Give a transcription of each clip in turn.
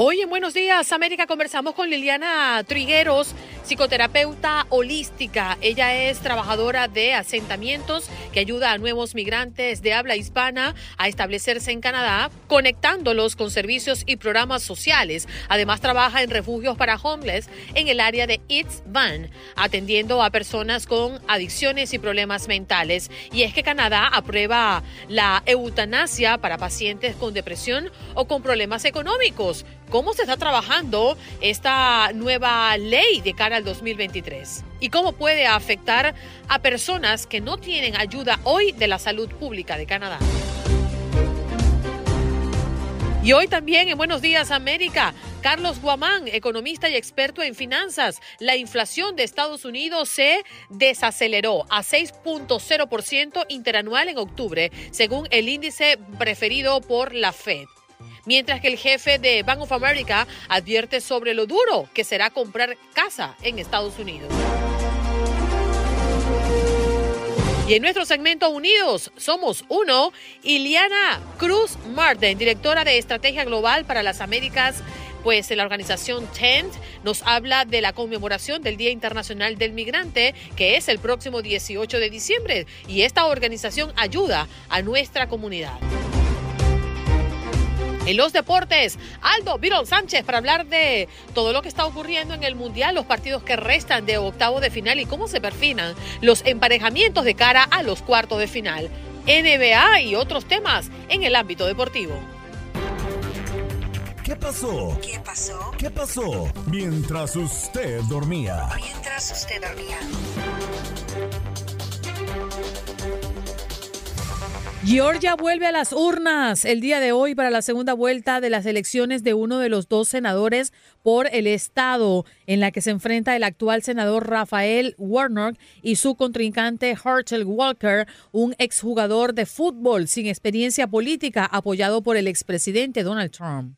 Hoy en Buenos Días América conversamos con Liliana Trigueros, psicoterapeuta holística. Ella es trabajadora de asentamientos que ayuda a nuevos migrantes de habla hispana a establecerse en Canadá, conectándolos con servicios y programas sociales. Además trabaja en refugios para homeless en el área de It's Van, atendiendo a personas con adicciones y problemas mentales. Y es que Canadá aprueba la eutanasia para pacientes con depresión o con problemas económicos cómo se está trabajando esta nueva ley de cara al 2023 y cómo puede afectar a personas que no tienen ayuda hoy de la salud pública de Canadá. Y hoy también en Buenos Días América, Carlos Guamán, economista y experto en finanzas. La inflación de Estados Unidos se desaceleró a 6.0% interanual en octubre, según el índice preferido por la Fed mientras que el jefe de Bank of America advierte sobre lo duro que será comprar casa en Estados Unidos. Y en nuestro segmento Unidos somos uno, Iliana Cruz Martin, directora de Estrategia Global para las Américas, pues la organización TENT nos habla de la conmemoración del Día Internacional del Migrante, que es el próximo 18 de diciembre, y esta organización ayuda a nuestra comunidad. En los deportes, Aldo Virol Sánchez para hablar de todo lo que está ocurriendo en el Mundial, los partidos que restan de octavo de final y cómo se perfinan los emparejamientos de cara a los cuartos de final. NBA y otros temas en el ámbito deportivo. ¿Qué pasó? ¿Qué pasó? ¿Qué pasó? Mientras usted dormía. Mientras usted dormía. Georgia vuelve a las urnas el día de hoy para la segunda vuelta de las elecciones de uno de los dos senadores por el estado en la que se enfrenta el actual senador Rafael Warnock y su contrincante Herschel Walker, un exjugador de fútbol sin experiencia política apoyado por el expresidente Donald Trump.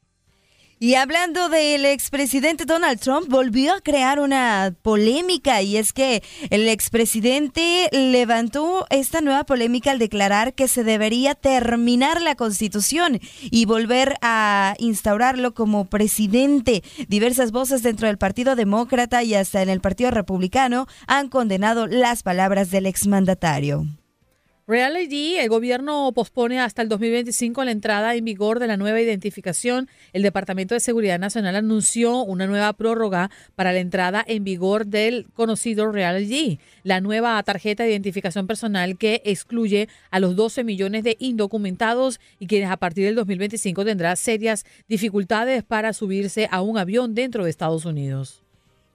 Y hablando del expresidente Donald Trump, volvió a crear una polémica y es que el expresidente levantó esta nueva polémica al declarar que se debería terminar la constitución y volver a instaurarlo como presidente. Diversas voces dentro del Partido Demócrata y hasta en el Partido Republicano han condenado las palabras del exmandatario. Real ID, el gobierno pospone hasta el 2025 la entrada en vigor de la nueva identificación. El Departamento de Seguridad Nacional anunció una nueva prórroga para la entrada en vigor del conocido Real ID, la nueva tarjeta de identificación personal que excluye a los 12 millones de indocumentados y quienes a partir del 2025 tendrán serias dificultades para subirse a un avión dentro de Estados Unidos.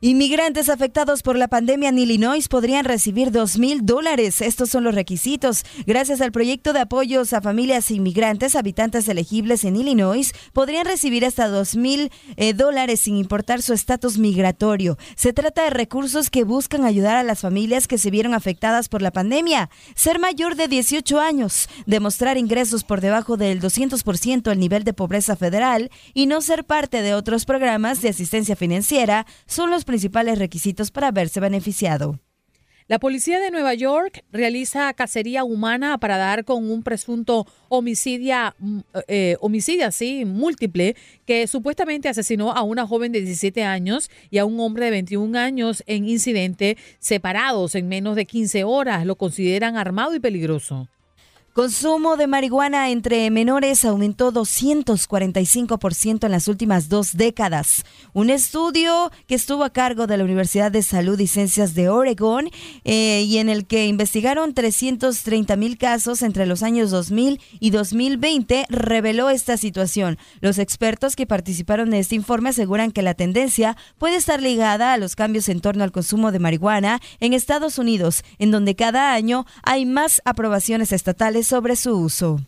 Inmigrantes afectados por la pandemia en Illinois podrían recibir dos mil dólares. Estos son los requisitos. Gracias al proyecto de apoyos a familias inmigrantes, habitantes elegibles en Illinois podrían recibir hasta dos mil eh, dólares sin importar su estatus migratorio. Se trata de recursos que buscan ayudar a las familias que se vieron afectadas por la pandemia. Ser mayor de 18 años, demostrar ingresos por debajo del 200% al nivel de pobreza federal y no ser parte de otros programas de asistencia financiera son los principales requisitos para verse beneficiado. La policía de Nueva York realiza cacería humana para dar con un presunto homicidia, mm, eh, homicidio sí, múltiple que supuestamente asesinó a una joven de 17 años y a un hombre de 21 años en incidente separados en menos de 15 horas. Lo consideran armado y peligroso. Consumo de marihuana entre menores aumentó 245% en las últimas dos décadas. Un estudio que estuvo a cargo de la Universidad de Salud y Ciencias de Oregon eh, y en el que investigaron 330 mil casos entre los años 2000 y 2020 reveló esta situación. Los expertos que participaron en este informe aseguran que la tendencia puede estar ligada a los cambios en torno al consumo de marihuana en Estados Unidos, en donde cada año hay más aprobaciones estatales sobre su uso.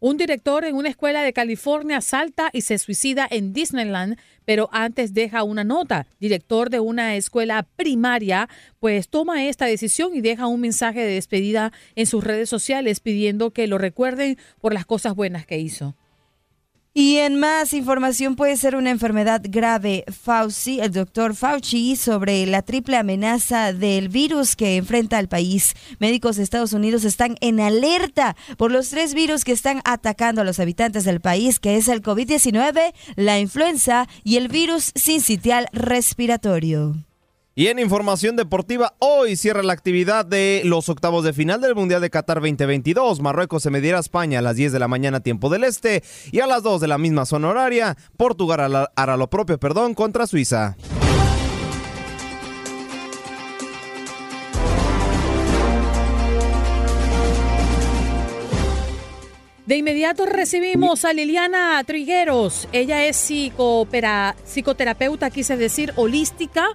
Un director en una escuela de California salta y se suicida en Disneyland, pero antes deja una nota. Director de una escuela primaria, pues toma esta decisión y deja un mensaje de despedida en sus redes sociales pidiendo que lo recuerden por las cosas buenas que hizo. Y en más información puede ser una enfermedad grave. Fauci, el doctor Fauci, sobre la triple amenaza del virus que enfrenta al país. Médicos de Estados Unidos están en alerta por los tres virus que están atacando a los habitantes del país, que es el COVID-19, la influenza y el virus sincitial respiratorio. Y en información deportiva, hoy cierra la actividad de los octavos de final del Mundial de Qatar 2022. Marruecos se medirá a España a las 10 de la mañana tiempo del este y a las 2 de la misma zona horaria. Portugal hará lo propio, perdón, contra Suiza. De inmediato recibimos a Liliana Trigueros. Ella es psicoterapeuta, quise decir, holística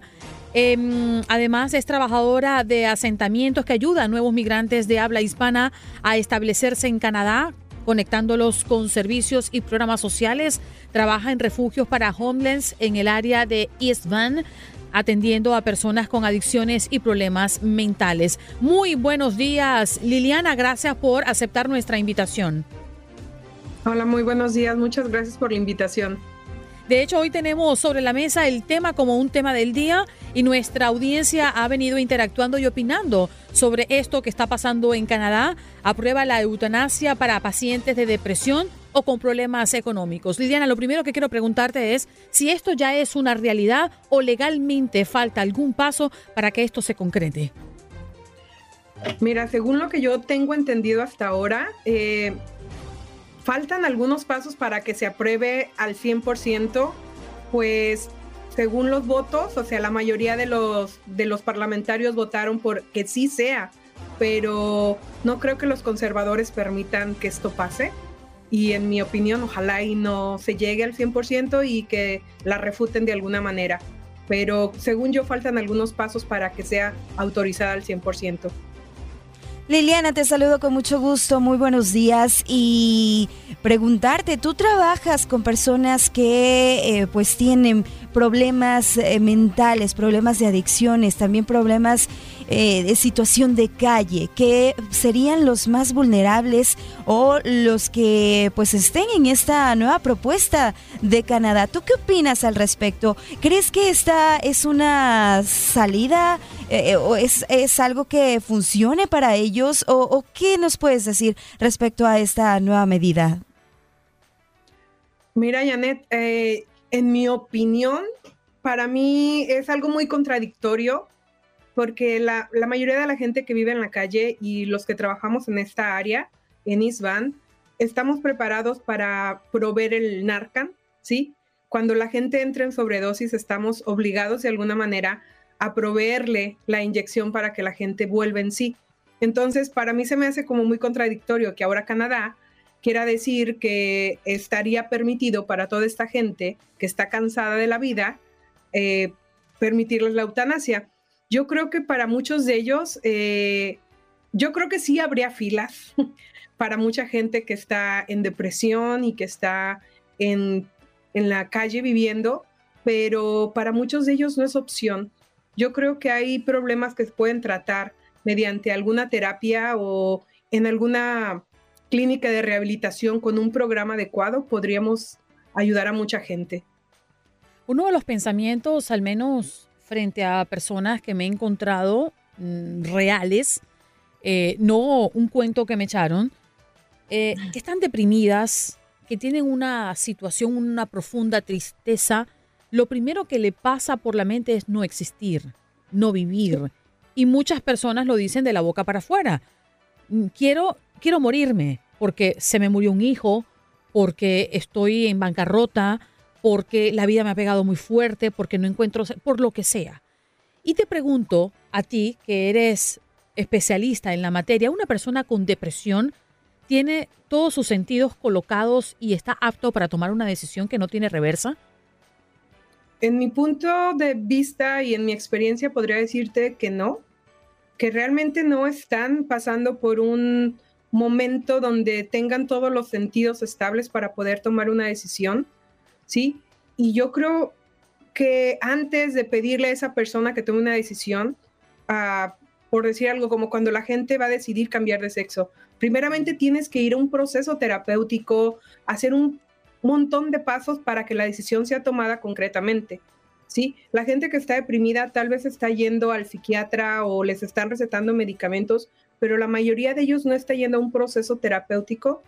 Em, además, es trabajadora de asentamientos que ayuda a nuevos migrantes de habla hispana a establecerse en Canadá, conectándolos con servicios y programas sociales. Trabaja en refugios para homeless en el área de East Van atendiendo a personas con adicciones y problemas mentales. Muy buenos días, Liliana. Gracias por aceptar nuestra invitación. Hola, muy buenos días. Muchas gracias por la invitación. De hecho, hoy tenemos sobre la mesa el tema como un tema del día y nuestra audiencia ha venido interactuando y opinando sobre esto que está pasando en Canadá. Aprueba la eutanasia para pacientes de depresión o con problemas económicos. Liliana, lo primero que quiero preguntarte es si esto ya es una realidad o legalmente falta algún paso para que esto se concrete. Mira, según lo que yo tengo entendido hasta ahora, eh, faltan algunos pasos para que se apruebe al 100%, pues según los votos, o sea, la mayoría de los, de los parlamentarios votaron por que sí sea, pero no creo que los conservadores permitan que esto pase. Y en mi opinión, ojalá y no se llegue al 100% y que la refuten de alguna manera. Pero según yo, faltan algunos pasos para que sea autorizada al 100%. Liliana, te saludo con mucho gusto, muy buenos días y preguntarte, tú trabajas con personas que eh, pues tienen problemas eh, mentales, problemas de adicciones, también problemas eh, de situación de calle, que serían los más vulnerables o los que pues estén en esta nueva propuesta de Canadá. ¿Tú qué opinas al respecto? ¿Crees que esta es una salida o es, es algo que funcione para ellos? o, qué nos puedes decir respecto a esta nueva medida? Mira, Janet, eh, en mi opinión, para mí es algo muy contradictorio porque la, mayoría de la gente que vive en la calle y los que trabajamos en esta área, en ISBAN, estamos preparados para proveer el Narcan, ¿sí? Cuando la gente entra en sobredosis, estamos obligados de alguna manera a proveerle la inyección para que la gente vuelva en sí. Entonces, para mí se me hace como muy contradictorio que ahora Canadá quiera decir que estaría permitido para toda esta gente que está cansada de la vida eh, permitirles la eutanasia. Yo creo que para muchos de ellos, eh, yo creo que sí habría filas para mucha gente que está en depresión y que está en, en la calle viviendo, pero para muchos de ellos no es opción. Yo creo que hay problemas que se pueden tratar mediante alguna terapia o en alguna clínica de rehabilitación con un programa adecuado, podríamos ayudar a mucha gente. Uno de los pensamientos, al menos frente a personas que me he encontrado mm, reales, eh, no un cuento que me echaron, eh, que están deprimidas, que tienen una situación, una profunda tristeza, lo primero que le pasa por la mente es no existir, no vivir y muchas personas lo dicen de la boca para afuera. Mm, quiero quiero morirme porque se me murió un hijo, porque estoy en bancarrota, porque la vida me ha pegado muy fuerte, porque no encuentro, por lo que sea. Y te pregunto a ti, que eres especialista en la materia, una persona con depresión tiene todos sus sentidos colocados y está apto para tomar una decisión que no tiene reversa? En mi punto de vista y en mi experiencia podría decirte que no, que realmente no están pasando por un momento donde tengan todos los sentidos estables para poder tomar una decisión, ¿sí? Y yo creo que antes de pedirle a esa persona que tome una decisión, uh, por decir algo como cuando la gente va a decidir cambiar de sexo, primeramente tienes que ir a un proceso terapéutico, hacer un montón de pasos para que la decisión sea tomada concretamente. ¿sí? La gente que está deprimida tal vez está yendo al psiquiatra o les están recetando medicamentos, pero la mayoría de ellos no está yendo a un proceso terapéutico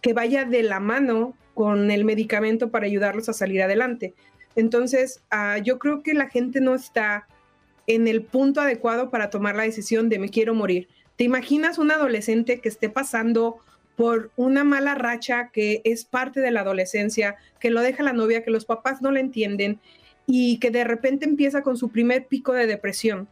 que vaya de la mano con el medicamento para ayudarlos a salir adelante. Entonces, uh, yo creo que la gente no está en el punto adecuado para tomar la decisión de me quiero morir. ¿Te imaginas un adolescente que esté pasando por una mala racha que es parte de la adolescencia, que lo deja la novia, que los papás no le entienden y que de repente empieza con su primer pico de depresión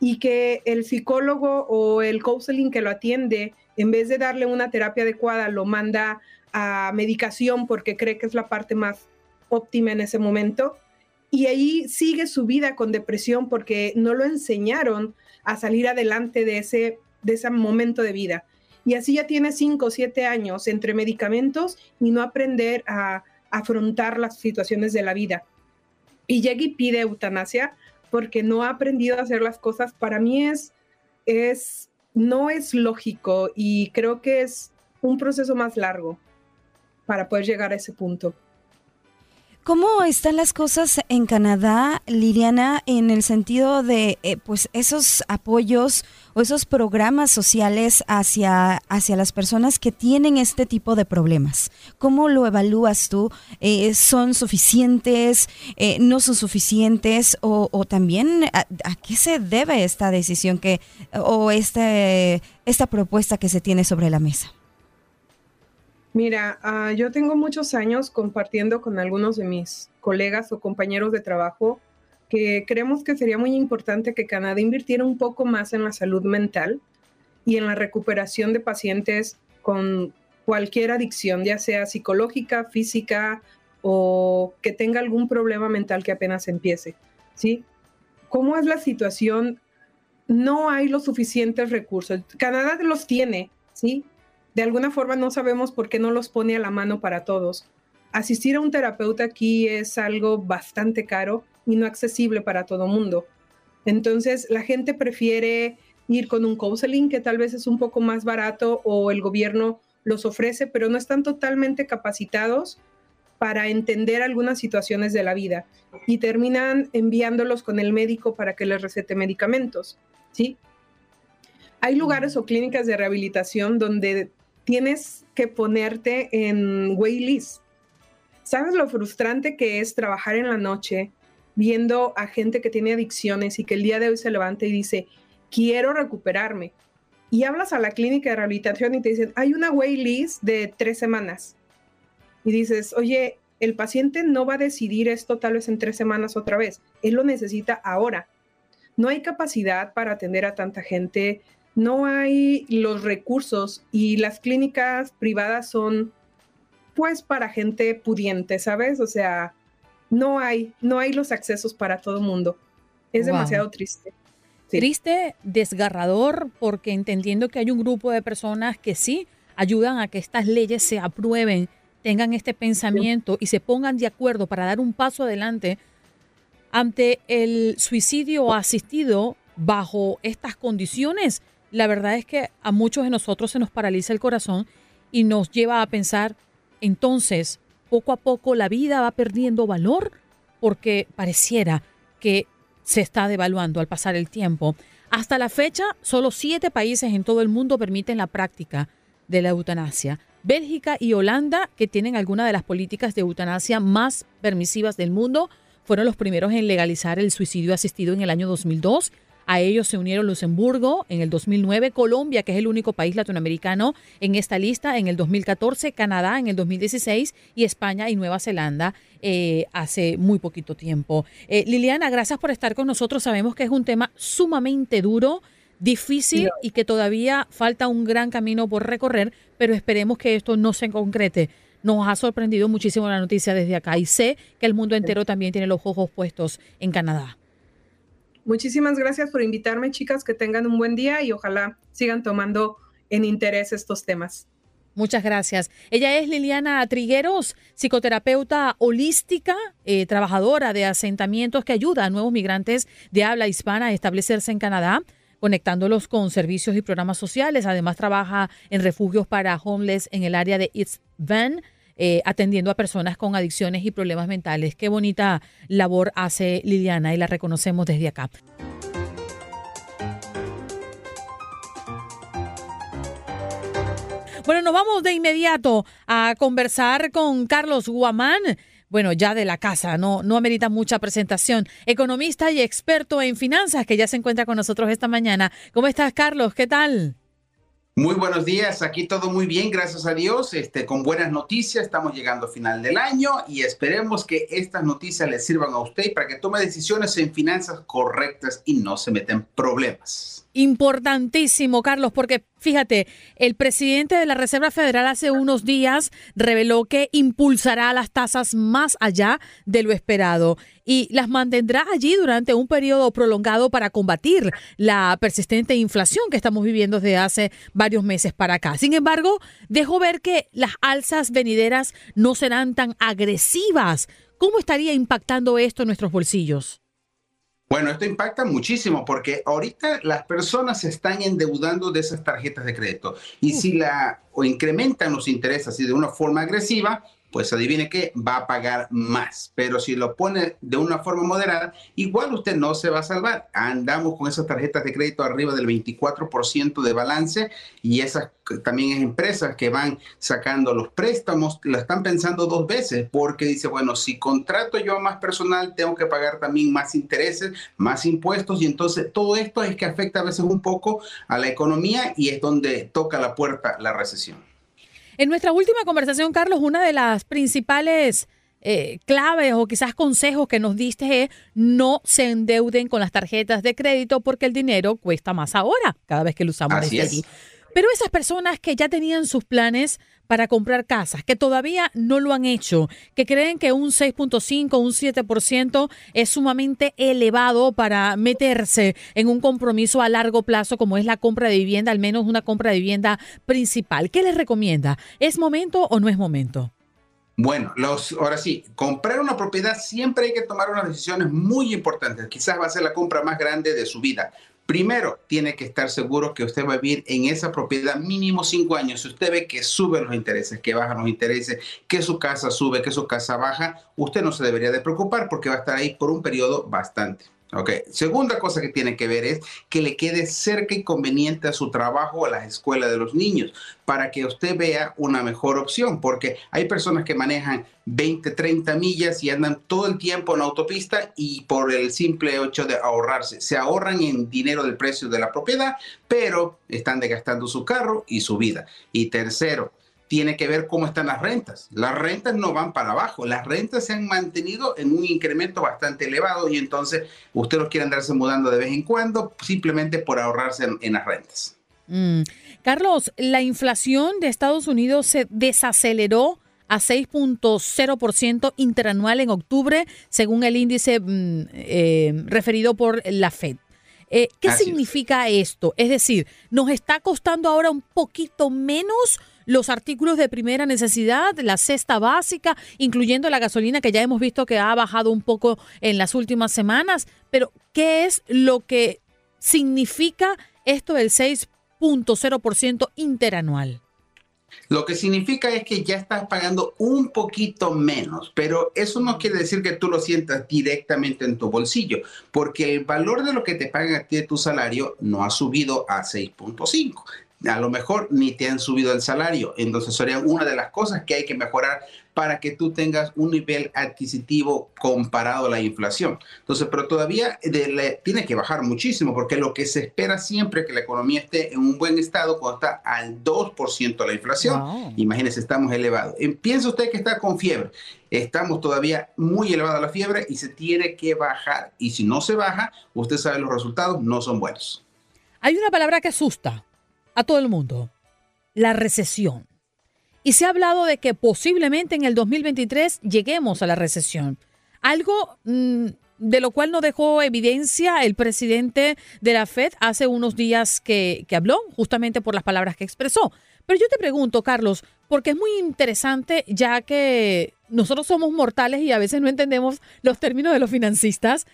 y que el psicólogo o el counseling que lo atiende, en vez de darle una terapia adecuada, lo manda a medicación porque cree que es la parte más óptima en ese momento. Y ahí sigue su vida con depresión porque no lo enseñaron a salir adelante de ese, de ese momento de vida. Y así ya tiene cinco o siete años entre medicamentos y no aprender a afrontar las situaciones de la vida. Y llega y pide eutanasia porque no ha aprendido a hacer las cosas. Para mí es, es, no es lógico y creo que es un proceso más largo para poder llegar a ese punto. ¿Cómo están las cosas en Canadá, Liliana, en el sentido de eh, pues esos apoyos o esos programas sociales hacia, hacia las personas que tienen este tipo de problemas? ¿Cómo lo evalúas tú? Eh, ¿Son suficientes? Eh, ¿No son suficientes? O, también a, a, qué se debe esta decisión que o este, esta propuesta que se tiene sobre la mesa? Mira, uh, yo tengo muchos años compartiendo con algunos de mis colegas o compañeros de trabajo que creemos que sería muy importante que Canadá invirtiera un poco más en la salud mental y en la recuperación de pacientes con cualquier adicción, ya sea psicológica, física o que tenga algún problema mental que apenas empiece, ¿sí? ¿Cómo es la situación? No hay los suficientes recursos. Canadá los tiene, ¿sí? De alguna forma no sabemos por qué no los pone a la mano para todos. Asistir a un terapeuta aquí es algo bastante caro y no accesible para todo mundo. Entonces, la gente prefiere ir con un counseling que tal vez es un poco más barato o el gobierno los ofrece, pero no están totalmente capacitados para entender algunas situaciones de la vida y terminan enviándolos con el médico para que les recete medicamentos, ¿sí? Hay lugares o clínicas de rehabilitación donde tienes que ponerte en waitlist. ¿Sabes lo frustrante que es trabajar en la noche viendo a gente que tiene adicciones y que el día de hoy se levanta y dice, quiero recuperarme? Y hablas a la clínica de rehabilitación y te dicen, hay una waitlist de tres semanas. Y dices, oye, el paciente no va a decidir esto tal vez en tres semanas otra vez. Él lo necesita ahora. No hay capacidad para atender a tanta gente no hay los recursos y las clínicas privadas son pues para gente pudiente, ¿sabes? O sea, no hay, no hay los accesos para todo el mundo. Es wow. demasiado triste. Sí. Triste, desgarrador, porque entendiendo que hay un grupo de personas que sí ayudan a que estas leyes se aprueben, tengan este pensamiento y se pongan de acuerdo para dar un paso adelante ante el suicidio asistido bajo estas condiciones la verdad es que a muchos de nosotros se nos paraliza el corazón y nos lleva a pensar, entonces, poco a poco la vida va perdiendo valor porque pareciera que se está devaluando al pasar el tiempo. Hasta la fecha, solo siete países en todo el mundo permiten la práctica de la eutanasia. Bélgica y Holanda, que tienen algunas de las políticas de eutanasia más permisivas del mundo, fueron los primeros en legalizar el suicidio asistido en el año 2002 A ellos se unieron Luxemburgo en el 2009, Colombia, que es el único país latinoamericano en esta lista, en el 2014, Canadá en el 2016 y España y Nueva Zelanda eh, hace muy poquito tiempo. Eh, Liliana, gracias por estar con nosotros. Sabemos que es un tema sumamente duro difícil y que todavía falta un gran camino por recorrer, pero esperemos que esto no se concrete. Nos ha sorprendido muchísimo la noticia desde acá y sé que el mundo entero también tiene los ojos puestos en Canadá. Muchísimas gracias por invitarme, chicas, que tengan un buen día y ojalá sigan tomando en interés estos temas. Muchas gracias. Ella es Liliana Trigueros, psicoterapeuta holística, eh, trabajadora de asentamientos que ayuda a nuevos migrantes de habla hispana a establecerse en Canadá conectándolos con servicios y programas sociales. Además, trabaja en refugios para homeless en el área de East Van. Eh, atendiendo a personas con adicciones y problemas mentales. Qué bonita labor hace Liliana y la reconocemos desde acá. Bueno, nos vamos de inmediato a conversar con Carlos Guamán bueno, ya de la casa, no, no amerita mucha presentación. Economista y experto en finanzas que ya se encuentra con nosotros esta mañana. ¿Cómo estás, Carlos? ¿Qué tal? Muy buenos días, aquí todo muy bien, gracias a Dios, este, con buenas noticias, estamos llegando a final del año y esperemos que estas noticias le sirvan a usted para que tome decisiones en finanzas correctas y no se meten problemas importantísimo, Carlos, porque fíjate, el presidente de la Reserva Federal hace unos días reveló que impulsará las tasas más allá de lo esperado y las mantendrá allí durante un periodo prolongado para combatir la persistente inflación que estamos viviendo desde hace varios meses para acá. Sin embargo, dejó ver que las alzas venideras no serán tan agresivas. ¿Cómo estaría impactando esto en nuestros bolsillos? Bueno, esto impacta muchísimo porque ahorita las personas se están endeudando de esas tarjetas de crédito. Y si la o incrementan los intereses así de una forma agresiva, pues adivine qué, va a pagar más. Pero si lo pone de una forma moderada, igual usted no se va a salvar. Andamos con esas tarjetas de crédito arriba del 24% de balance y esas también es empresas que van sacando los préstamos, la están pensando dos veces porque dice, bueno, si contrato yo a más personal, tengo que pagar también más intereses, más impuestos y entonces todo esto es que afecta a veces un poco a la economía y es donde toca la puerta la recesión. En nuestra última conversación, Carlos, una de las principales eh, claves o quizás consejos que nos diste es no se endeuden con las tarjetas de crédito porque el dinero cuesta más ahora cada vez que lo usamos desde allí. Pero esas personas que ya tenían sus planes para comprar casas, que todavía no lo han hecho, que creen que un 6.5, un 7% es sumamente elevado para meterse en un compromiso a largo plazo como es la compra de vivienda, al menos una compra de vivienda principal. ¿Qué les recomienda? ¿Es momento o no es momento? Bueno, los, ahora sí, comprar una propiedad siempre hay que tomar unas decisiones muy importantes. Quizás va a ser la compra más grande de su vida. Primero, tiene que estar seguro que usted va a vivir en esa propiedad mínimo cinco años. Si usted ve que suben los intereses, que bajan los intereses, que su casa sube, que su casa baja, usted no se debería de preocupar porque va a estar ahí por un periodo bastante. Ok, segunda cosa que tiene que ver es que le quede cerca y conveniente a su trabajo o a la escuela de los niños para que usted vea una mejor opción, porque hay personas que manejan 20, 30 millas y andan todo el tiempo en autopista y por el simple hecho de ahorrarse, se ahorran en dinero del precio de la propiedad, pero están desgastando su carro y su vida. Y tercero, tiene que ver cómo están las rentas. Las rentas no van para abajo, las rentas se han mantenido en un incremento bastante elevado y entonces usted los quiere andarse mudando de vez en cuando simplemente por ahorrarse en, las rentas. Mm. Carlos, la inflación de Estados Unidos se desaceleró a 6.0% interanual en octubre, según el índice mm, eh, referido por la Fed. Eh, ¿Qué significa esto? Es decir, ¿nos está costando ahora un poquito menos los artículos de primera necesidad, la cesta básica, incluyendo la gasolina que ya hemos visto que ha bajado un poco en las últimas semanas. Pero, ¿qué es lo que significa esto del 6.0% interanual? Lo que significa es que ya estás pagando un poquito menos, pero eso no quiere decir que tú lo sientas directamente en tu bolsillo, porque el valor de lo que te pagan a ti de tu salario no ha subido a 6.5 a lo mejor ni te han subido el salario. Entonces sería una de las cosas que hay que mejorar para que tú tengas un nivel adquisitivo comparado a la inflación. Entonces, pero todavía tiene que bajar muchísimo porque lo que se espera siempre es que la economía esté en un buen estado cuando está al 2% la inflación. Imagínese, estamos elevados. Piensa usted que está con fiebre. Estamos todavía muy elevada la fiebre y se tiene que bajar. Y si no se baja, usted sabe los resultados no son buenos. Hay una palabra que asusta a todo el mundo, la recesión. Y se ha hablado de que posiblemente en el 2023 lleguemos a la recesión. Algo mm, de lo cual no dejó evidencia el presidente de la Fed hace unos días que, que habló, justamente por las palabras que expresó. Pero yo te pregunto, Carlos, porque es muy interesante ya que nosotros somos mortales y a veces no entendemos los términos de los financistas.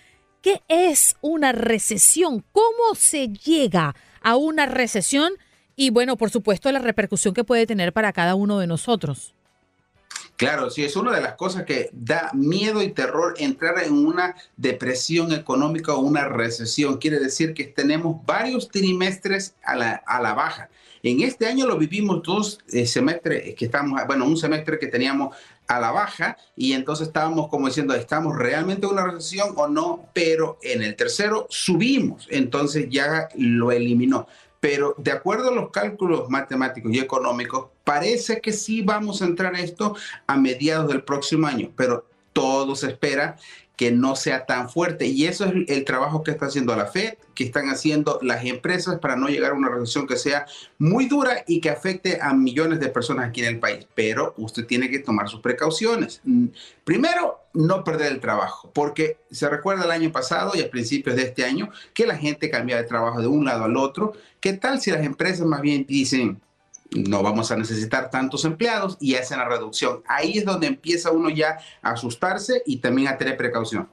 ¿Qué es una recesión? ¿Cómo se llega a una recesión? Y bueno, por supuesto, la repercusión que puede tener para cada uno de nosotros. Claro, sí, es una de las cosas que da miedo y terror entrar en una depresión económica o una recesión. Quiere decir que tenemos varios trimestres a la, a la baja. En este año lo vivimos dos eh, semestres que estamos, bueno, un semestre que teníamos a la baja y entonces estábamos como diciendo, ¿estamos realmente en una recesión o no? Pero en el tercero subimos, entonces ya lo eliminó pero de acuerdo a los cálculos matemáticos y económicos, parece que sí vamos a entrar esto a mediados del próximo año, pero todo se espera que no sea tan fuerte. Y eso es el trabajo que está haciendo la Fed, que están haciendo las empresas para no llegar a una recesión que sea muy dura y que afecte a millones de personas aquí en el país. Pero usted tiene que tomar sus precauciones. Mm, primero, no perder el trabajo, porque se recuerda el año pasado y a principios de este año que la gente cambia de trabajo de un lado al otro. ¿Qué tal si las empresas más bien dicen, no vamos a necesitar tantos empleados y hacen la reducción. Ahí es donde empieza uno ya a asustarse y también a tener precaución.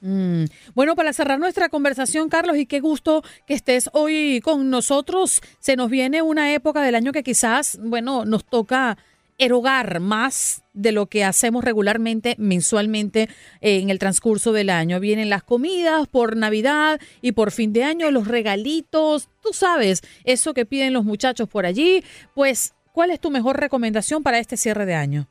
Mm. Bueno, para cerrar nuestra conversación, Carlos, y qué gusto que estés hoy con nosotros. Se nos viene una época del año que quizás, bueno, nos toca erogar más de lo que hacemos regularmente mensualmente eh, en el transcurso del año. Vienen las comidas por Navidad y por fin de año, los regalitos, tú sabes, eso que piden los muchachos por allí. Pues, ¿cuál es tu mejor recomendación para este cierre de año?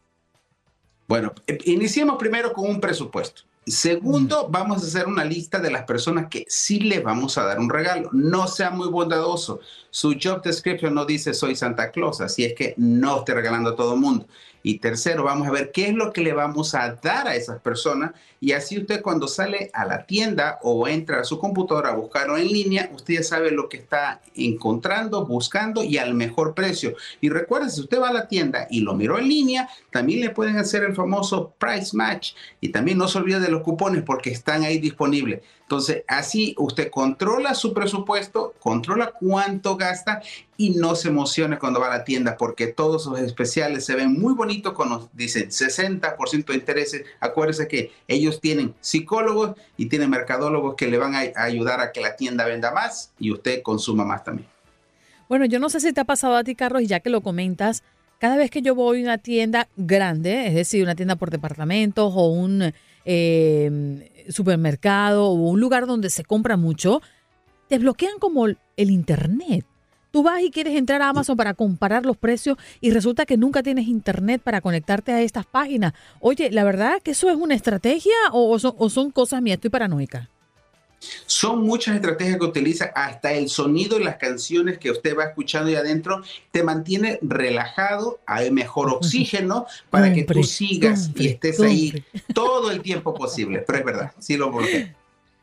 Bueno, eh, iniciemos primero con un presupuesto. Segundo, vamos a hacer una lista de las personas que sí le vamos a dar un regalo. No sea muy bondadoso. Su job description no dice soy Santa Claus, así es que no esté regalando a todo el mundo. Y tercero, vamos a ver qué es lo que le vamos a dar a esas personas. Y así usted cuando sale a la tienda o entra a su computadora a buscarlo en línea, usted ya sabe lo que está encontrando, buscando y al mejor precio. Y recuerde, si usted va a la tienda y lo miró en línea, también le pueden hacer el famoso price match. Y también no se olvide de los cupones porque están ahí disponibles. Entonces, así usted controla su presupuesto, controla cuánto gasta y no se emocione cuando va a la tienda porque todos sus especiales se ven muy bonitos cuando dicen 60% de intereses. Acuérdese que ellos tienen psicólogos y tienen mercadólogos que le van a ayudar a que la tienda venda más y usted consuma más también. Bueno, yo no sé si te ha pasado a ti, Carlos, y ya que lo comentas, cada vez que yo voy a una tienda grande, es decir, una tienda por departamentos o un eh, supermercado o un lugar donde se compra mucho, te bloquean como el Internet. Tú vas y quieres entrar a Amazon para comparar los precios y resulta que nunca tienes internet para conectarte a estas páginas. Oye, ¿la verdad que eso es una estrategia o son, son cosas mías? Estoy paranoica. Son muchas estrategias que utiliza, hasta el sonido y las canciones que usted va escuchando ahí adentro te mantiene relajado, hay mejor oxígeno para que tú sigas y estés ahí todo el tiempo posible. Pero es verdad, sí lo bloqueé.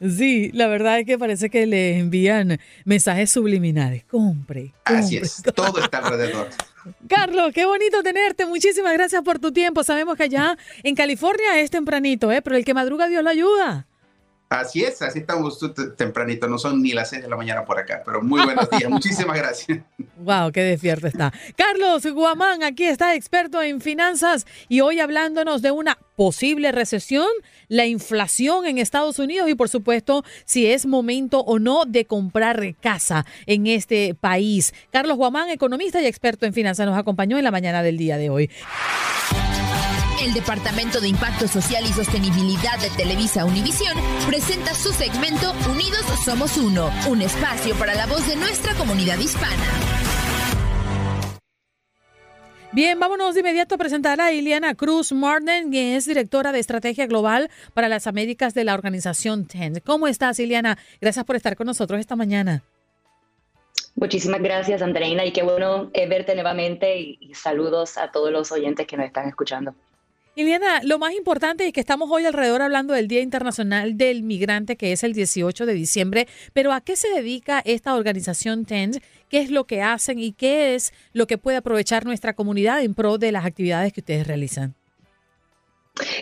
Sí, la verdad es que parece que le envían mensajes subliminales. Compre. Así es, todo está alrededor. Carlos, qué bonito tenerte. Muchísimas gracias por tu tiempo. Sabemos que allá en California es tempranito, ¿eh? pero el que madruga Dios lo ayuda. Así es, así estamos tempranito, no son ni las 6 de la mañana por acá, pero muy buenos días, muchísimas gracias. Wow, qué despierto está. Carlos Guamán, aquí está experto en finanzas y hoy hablándonos de una posible recesión, la inflación en Estados Unidos y por supuesto si es momento o no de comprar casa en este país. Carlos Guamán, economista y experto en finanzas, nos acompañó en la mañana del día de hoy. El Departamento de Impacto Social y Sostenibilidad de Televisa Univisión presenta su segmento Unidos Somos Uno, un espacio para la voz de nuestra comunidad hispana. Bien, vámonos de inmediato a presentar a Iliana Cruz Martin, quien es directora de Estrategia Global para las Américas de la organización TEND. ¿Cómo estás, Iliana? Gracias por estar con nosotros esta mañana. Muchísimas gracias, Andreina, y qué bueno eh, verte nuevamente y saludos a todos los oyentes que nos están escuchando. Iliana, lo más importante es que estamos hoy alrededor hablando del Día Internacional del Migrante, que es el 18 de diciembre, pero ¿a qué se dedica esta organización TEND? ¿Qué es lo que hacen y qué es lo que puede aprovechar nuestra comunidad en pro de las actividades que ustedes realizan?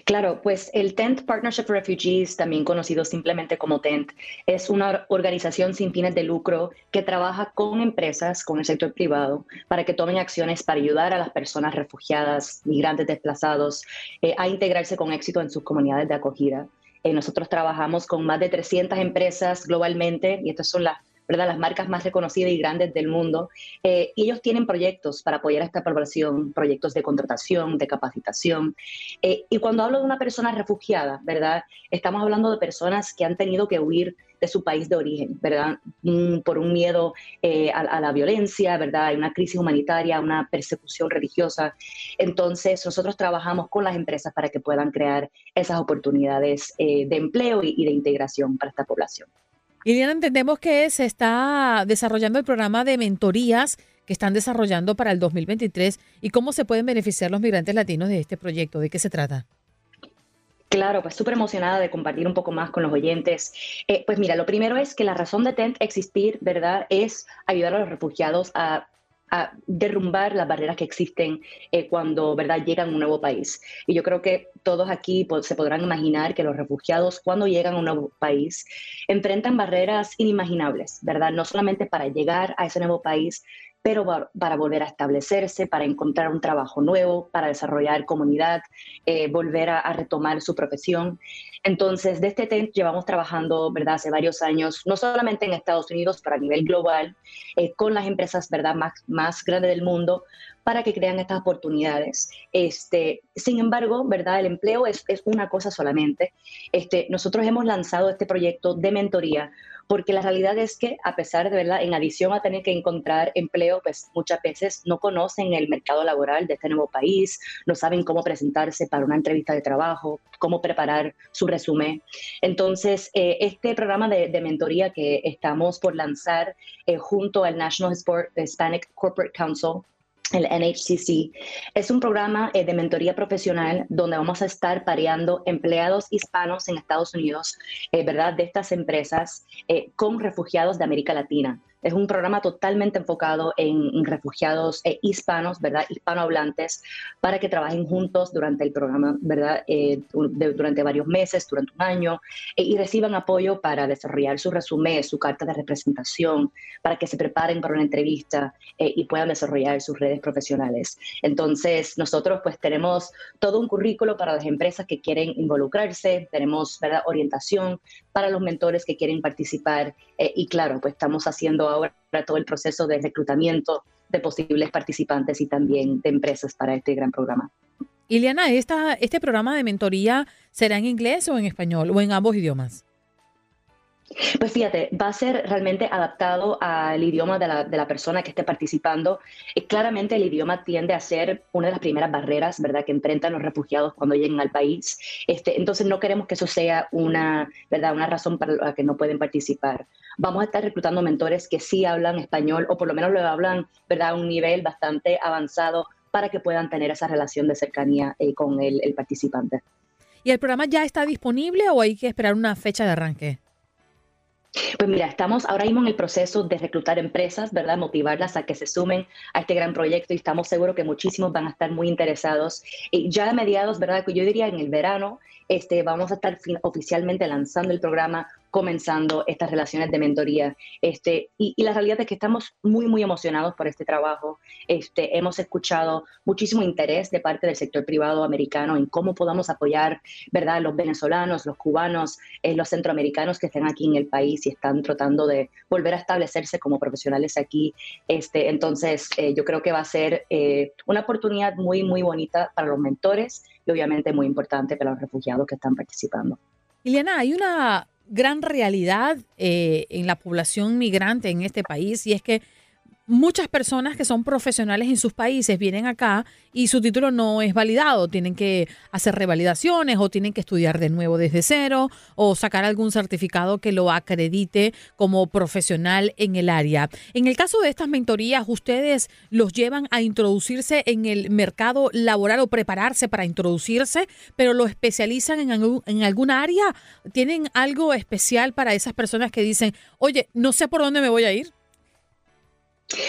Claro, pues el Tent Partnership for Refugees, también conocido simplemente como TENT, es una organización sin fines de lucro que trabaja con empresas, con el sector privado, para que tomen acciones para ayudar a las personas refugiadas, migrantes desplazados, eh, a integrarse con éxito en sus comunidades de acogida. Eh, nosotros trabajamos con más de 300 empresas globalmente y estas son las ¿verdad? las marcas más reconocidas y grandes del mundo. Eh, ellos tienen proyectos para apoyar a esta población, proyectos de contratación, de capacitación. Eh, y cuando hablo de una persona refugiada, ¿verdad? Estamos hablando de personas que han tenido que huir de su país de origen, ¿verdad? Por un miedo eh, a, la violencia, ¿verdad? Hay una crisis humanitaria, una persecución religiosa. Entonces, nosotros trabajamos con las empresas para que puedan crear esas oportunidades de empleo y de integración para esta población. Iliana, entendemos que se está desarrollando el programa de mentorías que están desarrollando para el 2023 y cómo se pueden beneficiar los migrantes latinos de este proyecto. ¿De qué se trata? Claro, pues súper emocionada de compartir un poco más con los oyentes. Eh, pues mira, lo primero es que la razón de TENT existir, ¿verdad?, es ayudar a los refugiados a a derrumbar las barreras que existen eh, cuando ¿verdad? llegan a un nuevo país. Y yo creo que todos aquí se podrán imaginar que los refugiados cuando llegan a un nuevo país enfrentan barreras inimaginables, ¿verdad? No solamente para llegar a ese nuevo país, pero para volver a establecerse, para encontrar un trabajo nuevo, para desarrollar comunidad, eh, volver a, retomar su profesión. Entonces, de este TENT llevamos trabajando, ¿verdad?, hace varios años, no solamente en Estados Unidos, pero a nivel global, eh, con las empresas, ¿verdad?, más, más grandes del mundo, para que crean estas oportunidades. Este, sin embargo, ¿verdad? El empleo es, es una cosa solamente. Este, nosotros hemos lanzado este proyecto de mentoría porque la realidad es que a pesar de, ¿verdad? En adición a tener que encontrar empleo, pues muchas veces no conocen el mercado laboral de este nuevo país, no saben cómo presentarse para una entrevista de trabajo, cómo preparar su resumen. Entonces, eh, este programa de, mentoría que estamos por lanzar eh, junto al National Hispanic Corporate Council, el NHCC, es un programa eh, de mentoría profesional donde vamos a estar pareando empleados hispanos en Estados Unidos, eh, ¿verdad?, de estas empresas eh, con refugiados de América Latina. Es un programa totalmente enfocado en, refugiados eh, hispanos, ¿verdad? Hispanohablantes, para que trabajen juntos durante el programa, ¿verdad? Eh, durante varios meses, durante un año, eh, y reciban apoyo para desarrollar su resumen, su carta de representación, para que se preparen para una entrevista y puedan desarrollar sus redes profesionales. Entonces, nosotros pues tenemos todo un currículo para las empresas que quieren involucrarse, tenemos, ¿verdad? Orientación para los mentores que quieren participar y claro, pues estamos haciendo ahora todo el proceso de reclutamiento de posibles participantes y también de empresas para este gran programa. Iliana, esta, ¿este programa de mentoría será en inglés o en español o en ambos idiomas? Pues fíjate, va a ser realmente adaptado al idioma de la, de la persona que esté participando. Y claramente el idioma tiende a ser una de las primeras barreras, ¿verdad?, que enfrentan los refugiados cuando lleguen al país. Este, entonces no queremos que eso sea una, ¿verdad?, una razón para la que no pueden participar. Vamos a estar reclutando mentores que sí hablan español o por lo menos lo hablan, ¿verdad?, a un nivel bastante avanzado para que puedan tener esa relación de cercanía eh, con el participante. ¿Y el programa ya está disponible o hay que esperar una fecha de arranque? Pues mira, estamos ahora mismo en el proceso de reclutar empresas, ¿verdad? Motivarlas a que se sumen a este gran proyecto y estamos seguros que muchísimos van a estar muy interesados. Y ya a mediados, ¿verdad? Que yo diría en el verano, este, vamos a estar oficialmente lanzando el programa comenzando estas relaciones de mentoría. Este, y, la realidad es que estamos muy, muy emocionados por este trabajo. Este, hemos escuchado muchísimo interés de parte del sector privado americano en cómo podamos apoyar, ¿verdad?, los venezolanos, los cubanos, eh, los centroamericanos que estén aquí en el país y están tratando de volver a establecerse como profesionales aquí. Este, entonces, eh, yo creo que va a ser eh, una oportunidad muy, muy bonita para los mentores y obviamente muy importante para los refugiados que están participando. Liliana, hay una gran realidad eh, en la población migrante en este país y es que muchas personas que son profesionales en sus países vienen acá y su título no es validado. Tienen que hacer revalidaciones o tienen que estudiar de nuevo desde cero o sacar algún certificado que lo acredite como profesional en el área. En el caso de estas mentorías, ¿ustedes los llevan a introducirse en el mercado laboral o prepararse para introducirse, pero lo especializan en, algún, en alguna área? ¿Tienen algo especial para esas personas que dicen, oye, no sé por dónde me voy a ir?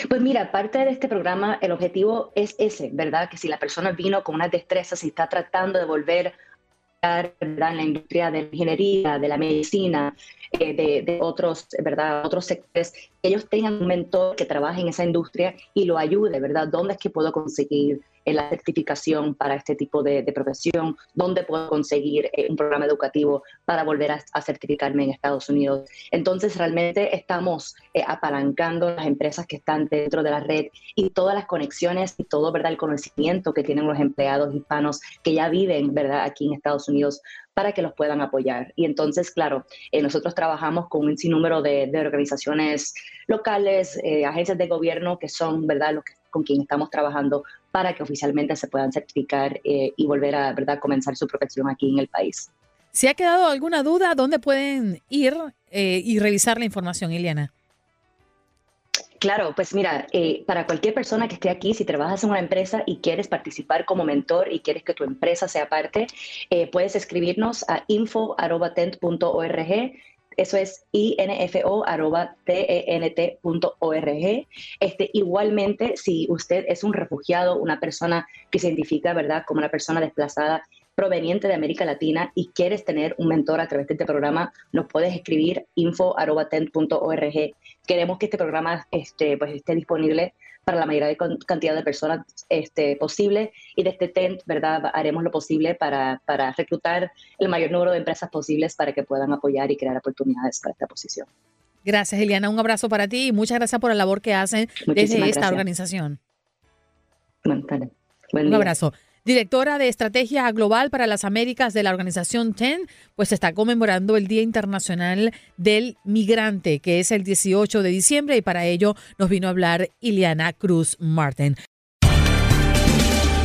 Pues mira, parte de este programa, el objetivo es ese, ¿verdad? Que si la persona vino con unas destrezas y está tratando de volver a en la industria de la ingeniería, de la medicina, eh, de, de, otros, ¿verdad? otros sectores, ellos tengan un mentor que trabaje en esa industria y lo ayude, ¿verdad? ¿Dónde es que puedo conseguir en la certificación para este tipo de, profesión, dónde puedo conseguir eh, un programa educativo para volver a, certificarme en Estados Unidos. Entonces, realmente estamos eh, apalancando las empresas que están dentro de la red y todas las conexiones y todo, ¿verdad?, el conocimiento que tienen los empleados hispanos que ya viven, ¿verdad?, aquí en Estados Unidos para que los puedan apoyar. Y entonces, claro, eh, nosotros trabajamos con un sinnúmero de, de organizaciones locales, agencias de gobierno que son, ¿verdad?, los que con quien estamos trabajando para que oficialmente se puedan certificar eh, y volver a ¿verdad? comenzar su profesión aquí en el país. Si ha quedado alguna duda, ¿dónde pueden ir eh, y revisar la información, Iliana? Claro, pues mira, eh, para cualquier persona que esté aquí, si trabajas en una empresa y quieres participar como mentor y quieres que tu empresa sea parte, puedes escribirnos a info.tent.org eso es info.tent.org. Este, igualmente, si usted es un refugiado, una persona que se identifica, ¿verdad?, como una persona desplazada proveniente de América Latina y quieres tener un mentor a través de este programa, nos puedes escribir info.tent.org. Queremos que este programa este, pues, esté disponible para la mayoría de cantidad de personas este, posible y desde TENT, ¿verdad? Haremos lo posible para, para reclutar el mayor número de empresas posibles para que puedan apoyar y crear oportunidades para esta posición. Gracias, Eliana. Un abrazo para ti y muchas gracias por la labor que hacen desde esta organización. Un abrazo directora de Estrategia Global para las Américas de la organización TEN, pues está conmemorando el Día Internacional del Migrante, que es el 18 de diciembre, y para ello nos vino a hablar Ileana Cruz Martin.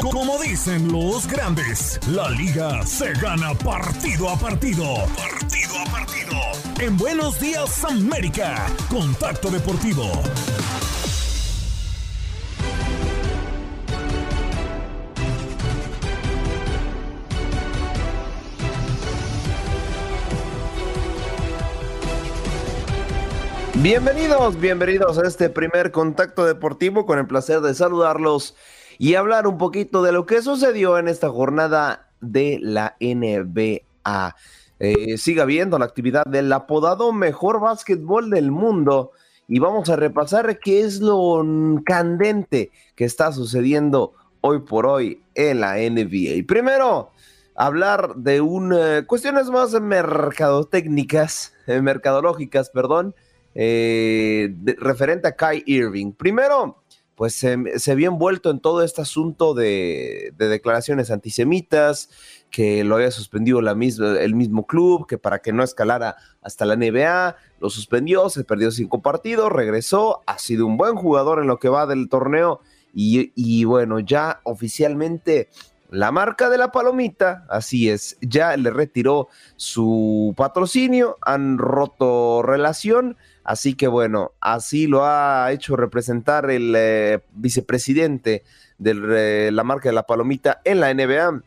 Como dicen los grandes, la liga se gana partido a partido. Partido a partido. En Buenos Días América, Contacto Deportivo. Bienvenidos, bienvenidos a este primer contacto deportivo con el placer de saludarlos y hablar un poquito de lo que sucedió en esta jornada de la NBA. Eh, siga viendo la actividad del apodado mejor básquetbol del mundo y vamos a repasar qué es lo candente que está sucediendo hoy por hoy en la NBA. Primero, hablar de un, eh, cuestiones más mercadotécnicas, eh, mercadológicas, perdón, referente a Kai Irving. Primero, pues se, había envuelto en todo este asunto de, declaraciones antisemitas, que lo había suspendido la misma, el mismo club, que para que no escalara hasta la NBA, lo suspendió, se perdió cinco partidos, regresó, ha sido un buen jugador en lo que va del torneo y, y bueno, ya oficialmente la marca de la palomita, así es, ya le retiró su patrocinio, han roto relación Así que bueno, así lo ha hecho representar el eh, vicepresidente de la marca de la palomita en la NBA.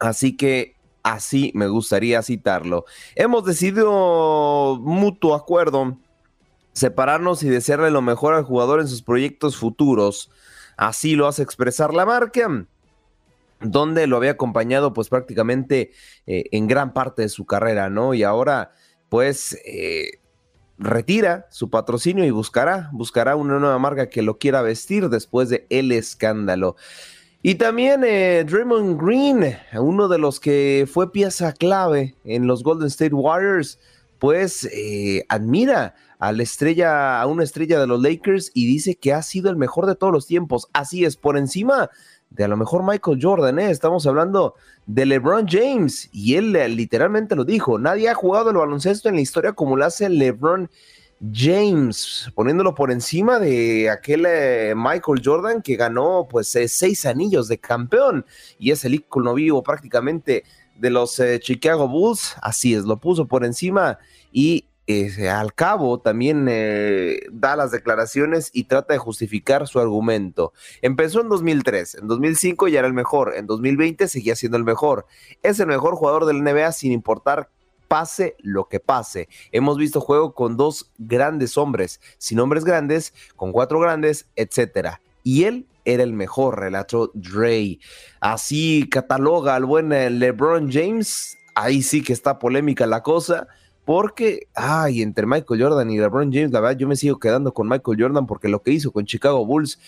Así que así me gustaría citarlo. Hemos decidido mutuo acuerdo separarnos y desearle lo mejor al jugador en sus proyectos futuros. Así lo hace expresar la marca donde lo había acompañado pues prácticamente eh, en gran parte de su carrera, ¿no? Y ahora pues eh, retira su patrocinio y buscará, buscará una nueva marca que lo quiera vestir después de el escándalo. Y también eh, Draymond Green, uno de los que fue pieza clave en los Golden State Warriors, pues eh, admira a la estrella, a una estrella de los Lakers y dice que ha sido el mejor de todos los tiempos. Así es, por encima de a lo mejor Michael Jordan, ¿eh? estamos hablando de LeBron James y él literalmente lo dijo, nadie ha jugado el baloncesto en la historia como lo hace LeBron James, poniéndolo por encima de aquel eh, Michael Jordan que ganó pues eh, seis anillos de campeón y es el ícono vivo prácticamente de los eh, Chicago Bulls. Así es, lo puso por encima y al cabo también da las declaraciones y trata de justificar su argumento. Empezó en 2003, en 2005 ya era el mejor, en 2020 seguía siendo el mejor. Es el mejor jugador del NBA sin importar pase lo que pase. Hemos visto juego con dos grandes hombres, sin hombres grandes, con cuatro grandes, etcétera. Y él era el mejor, relato Dre. Así cataloga al buen eh, LeBron James. Ahí sí que está polémica la cosa porque, ay, entre Michael Jordan y LeBron James, la verdad, yo me sigo quedando con Michael Jordan porque lo que hizo con Chicago Bulls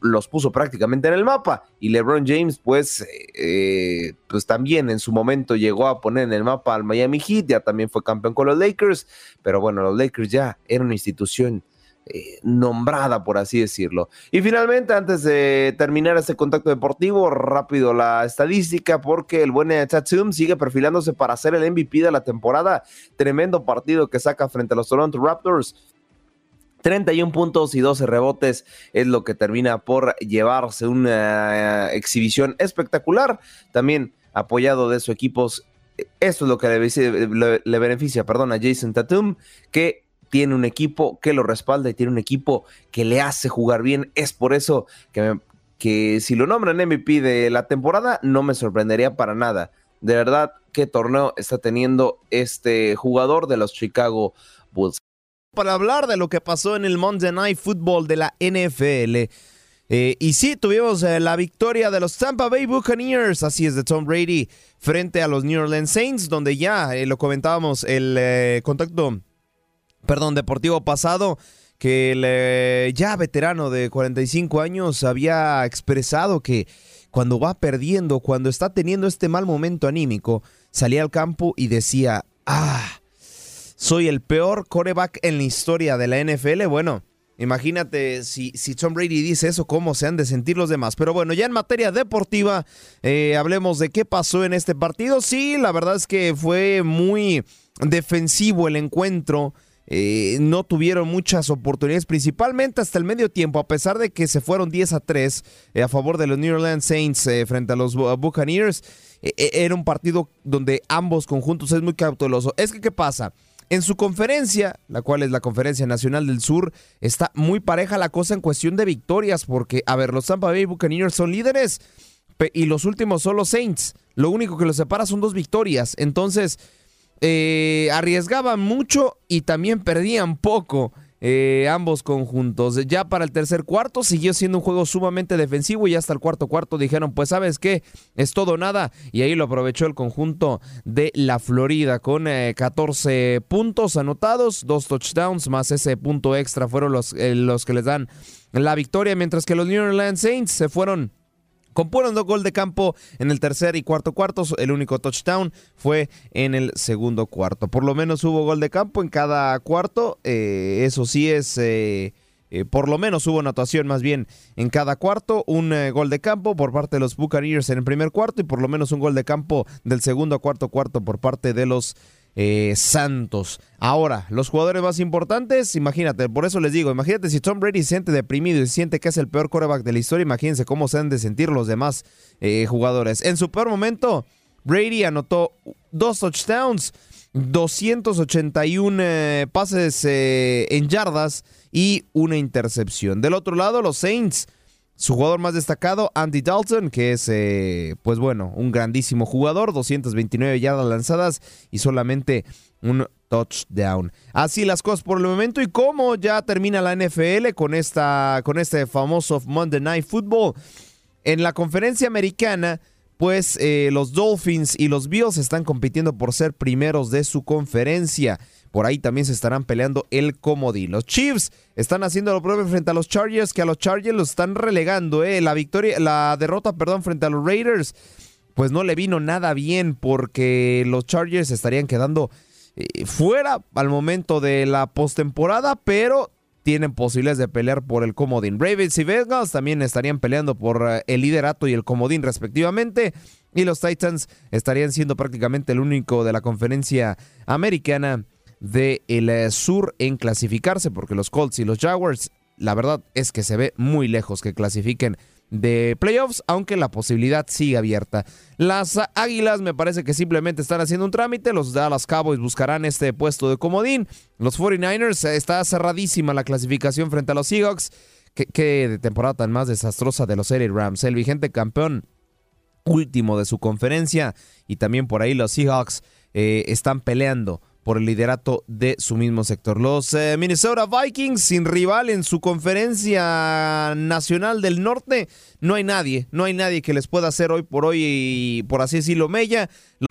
los puso prácticamente en el mapa. Y LeBron James, pues, eh, pues también en su momento llegó a poner en el mapa al Miami Heat, ya también fue campeón con los Lakers, pero bueno, los Lakers ya eran una institución eh, nombrada, por así decirlo. Y finalmente, antes de terminar este contacto deportivo, rápido la estadística, porque el buen Tatum sigue perfilándose para ser el MVP de la temporada. Tremendo partido que saca frente a los Toronto Raptors. 31 puntos y 12 rebotes es lo que termina por llevarse una exhibición espectacular. También apoyado de sus equipos. Esto es lo que le, le beneficia perdón, a Jason Tatum, que tiene un equipo que lo respalda y tiene un equipo que le hace jugar bien. Es por eso que, que si lo nombran MVP de la temporada, no me sorprendería para nada. De verdad, qué torneo está teniendo este jugador de los Chicago Bulls. Para hablar de lo que pasó en el Monday Night Football de la NFL. Eh, y sí, tuvimos eh, la victoria de los Tampa Bay Buccaneers, así es, de Tom Brady, frente a los New Orleans Saints, donde ya eh, lo comentábamos, el contacto perdón, deportivo pasado, que el eh, ya veterano de 45 años había expresado que cuando va perdiendo, cuando está teniendo este mal momento anímico, salía al campo y decía, ah, soy el peor coreback en la historia de la NFL. Bueno, Imagínate si, si Tom Brady dice eso, cómo se han de sentir los demás. Pero bueno, ya en materia deportiva, eh, hablemos de qué pasó en este partido. Sí, la verdad es que fue muy defensivo el encuentro. Eh, no tuvieron muchas oportunidades, principalmente hasta el medio tiempo, a pesar de que se fueron 10 a 3 eh, a favor de los New Orleans Saints eh, frente a los Buccaneers. era un partido donde ambos conjuntos es muy cauteloso. Es que, ¿qué pasa? En su conferencia, la cual es la Conferencia Nacional del Sur, está muy pareja la cosa en cuestión de victorias, porque, a ver, los Tampa Bay Buccaneers son líderes y los últimos son los Saints. Lo único que los separa son dos victorias. Entonces, eh, arriesgaban mucho y también perdían poco. Eh, ambos conjuntos. Ya para el tercer cuarto siguió siendo un juego sumamente defensivo y hasta el cuarto cuarto dijeron, pues sabes qué, es todo nada y ahí lo aprovechó el conjunto de la Florida con 14 eh, puntos anotados, dos touchdowns más ese punto extra fueron los, los que les dan la victoria, mientras que los New Orleans Saints se fueron con puro gol de campo en el tercer y cuarto cuartos, el único touchdown fue en el segundo cuarto. Por lo menos hubo gol de campo en cada cuarto, eh, eso sí es... Eh, eh, por lo menos hubo anotación más bien en cada cuarto, un gol de campo por parte de los Buccaneers en el primer cuarto y por lo menos un gol de campo del segundo a cuarto cuarto por parte de los eh, Santos. Ahora, los jugadores más importantes, imagínate, por eso les digo, imagínate si Tom Brady se siente deprimido y siente que es el peor quarterback de la historia, imagínense cómo se han de sentir los demás eh, jugadores. En su peor momento, Brady anotó dos touchdowns, 281 eh, pases en yardas y una intercepción. Del otro lado, los Saints su jugador más destacado, Andy Dalton, que es, eh, pues bueno, un grandísimo jugador, 229 yardas lanzadas y solamente un touchdown. Así las cosas por el momento y cómo ya termina la NFL con, esta, con este famoso Monday Night Football. En la conferencia americana, pues eh, los Dolphins y los Bills están compitiendo por ser primeros de su conferencia. Por ahí también se estarán peleando el comodín. Los Chiefs están haciendo lo propio frente a los Chargers, que a los Chargers los están relegando, ¿eh? La victoria, la derrota, perdón, frente a los Raiders, pues no le vino nada bien porque los Chargers estarían quedando eh, fuera al momento de la postemporada, pero tienen posibilidades de pelear por el comodín. Ravens y Bengals también estarían peleando por eh, el liderato y el comodín respectivamente. Y los Titans estarían siendo prácticamente el único de la conferencia americana del eh, sur en clasificarse, porque los Colts y los Jaguars, la verdad es que se ve muy lejos que clasifiquen de playoffs, aunque la posibilidad sigue abierta. Las Águilas me parece que simplemente están haciendo un trámite, los Dallas Cowboys buscarán este puesto de comodín, los 49ers eh, está cerradísima la clasificación frente a los Seahawks, qué, temporada tan más desastrosa de los LA Rams, el vigente campeón último de su conferencia y también por ahí los Seahawks eh, están peleando por el liderato de su mismo sector. Los eh, Minnesota Vikings, sin rival en su conferencia nacional del norte, no hay nadie, no hay nadie que les pueda hacer hoy por hoy, y, por así decirlo, mella.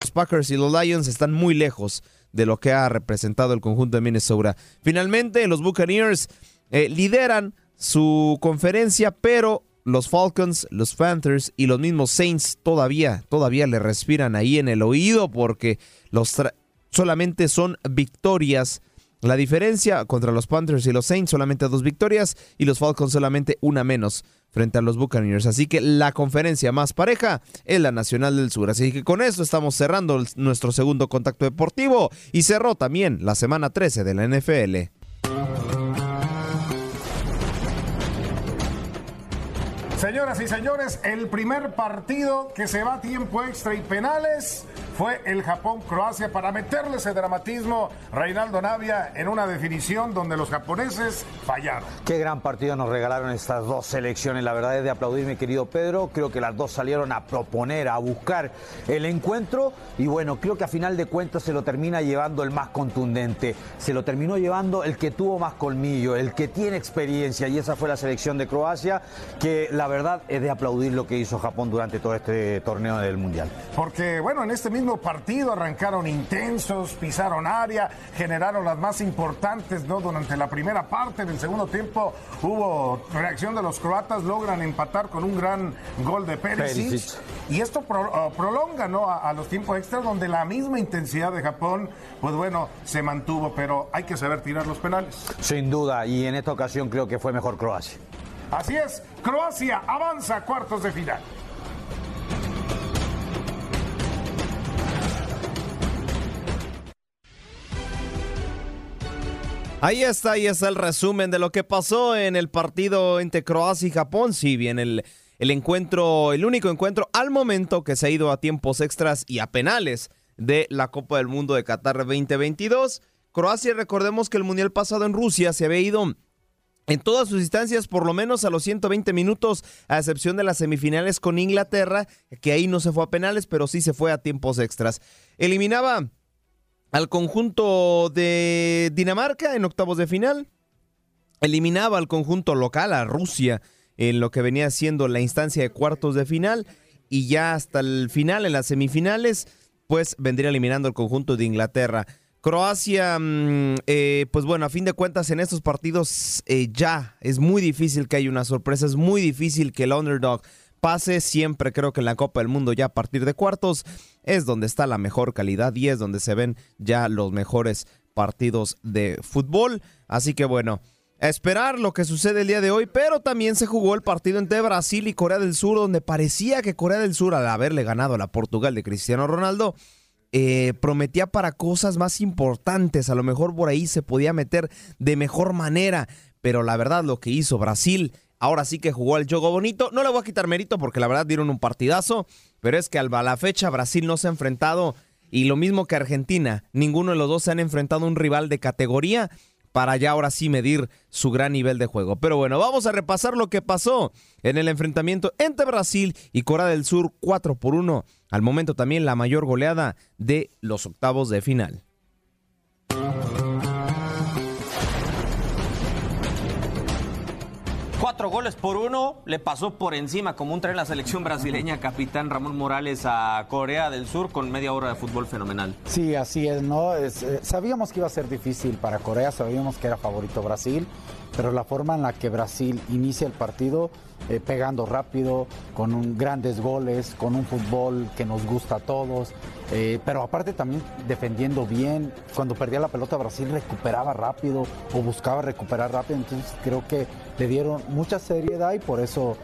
Los Packers y los Lions están muy lejos de lo que ha representado el conjunto de Minnesota. Finalmente, los Buccaneers eh, lideran su conferencia, pero los Falcons, los Panthers y los mismos Saints todavía, todavía le respiran ahí en el oído porque los solamente son victorias. La diferencia contra los Panthers y los Saints solamente dos victorias y los Falcons solamente una menos frente a los Buccaneers. Así que la conferencia más pareja es la Nacional del Sur. Así que con esto estamos cerrando nuestro segundo contacto deportivo y cerró también la semana 13 de la NFL. Señoras y señores, el primer partido que se va a tiempo extra y penales fue el Japón-Croacia para meterle ese dramatismo Reinaldo Navia en una definición donde los japoneses fallaron. Qué gran partido nos regalaron estas dos selecciones. La verdad es de aplaudir, mi querido Pedro. Creo que las dos salieron a proponer, a buscar el encuentro. Y bueno, creo que a final de cuentas se lo termina llevando el más contundente. Se lo terminó llevando el que tuvo más colmillo, el que tiene experiencia. Y esa fue la selección de Croacia, que la verdad es de aplaudir lo que hizo Japón durante todo este torneo del Mundial. Porque, bueno, en este mismo partido arrancaron intensos, pisaron área, generaron las más importantes ¿no? durante la primera parte. En el segundo tiempo hubo reacción de los croatas, logran empatar con un gran gol de Perisic. Y esto uh, prolonga ¿no? a, a, los tiempos extras, donde la misma intensidad de Japón, pues bueno, se mantuvo, pero hay que saber tirar los penales. Sin duda, y en esta ocasión creo que fue mejor Croacia. Así es, Croacia avanza a cuartos de final. Ahí está, ahí está el resumen de lo que pasó en el partido entre Croacia y Japón. Si bien el, el encuentro, el único encuentro al momento que se ha ido a tiempos extras y a penales de la Copa del Mundo de Qatar 2022. Croacia, recordemos que el Mundial pasado en Rusia se había ido en todas sus instancias, por lo menos a los 120 minutos, a excepción de las semifinales con Inglaterra, que ahí no se fue a penales, pero sí se fue a tiempos extras. Eliminaba al conjunto de Dinamarca en octavos de final. Eliminaba al conjunto local, a Rusia, en lo que venía siendo la instancia de cuartos de final. Y ya hasta el final, en las semifinales, pues vendría eliminando al conjunto de Inglaterra. Croacia, mm, eh, pues bueno, a fin de cuentas en estos partidos eh, ya es muy difícil que haya una sorpresa, es muy difícil que el underdog pase. Siempre creo que en la Copa del Mundo ya a partir de cuartos es donde está la mejor calidad y es donde se ven ya los mejores partidos de fútbol. Así que bueno, a esperar lo que sucede el día de hoy, pero también se jugó el partido entre Brasil y Corea del Sur, donde parecía que Corea del Sur, al haberle ganado a la Portugal de Cristiano Ronaldo, eh, prometía para cosas más importantes. A lo mejor por ahí se podía meter de mejor manera, pero la verdad lo que hizo Brasil Ahora sí que jugó el juego bonito. No le voy a quitar mérito porque la verdad dieron un partidazo. Pero es que a la fecha Brasil no se ha enfrentado y lo mismo que Argentina, ninguno de los dos se han enfrentado a un rival de categoría para ya ahora sí medir su gran nivel de juego. Pero bueno, vamos a repasar lo que pasó en el enfrentamiento entre Brasil y Corea del Sur 4 por 1. Al momento también la mayor goleada de los octavos de final. Cuatro goles por uno, le pasó por encima como un tren la selección brasileña, capitán Ramón Morales a Corea del Sur con media hora de fútbol fenomenal. Sí, así es, ¿no? Eh, sabíamos que iba a ser difícil para Corea, sabíamos que era favorito Brasil, pero la forma en la que Brasil inicia el partido, eh, pegando rápido, con grandes goles, con un fútbol que nos gusta a todos, eh, pero aparte también defendiendo bien. Cuando perdía la pelota Brasil recuperaba rápido o buscaba recuperar rápido, entonces creo que le dieron mucha seriedad y por eso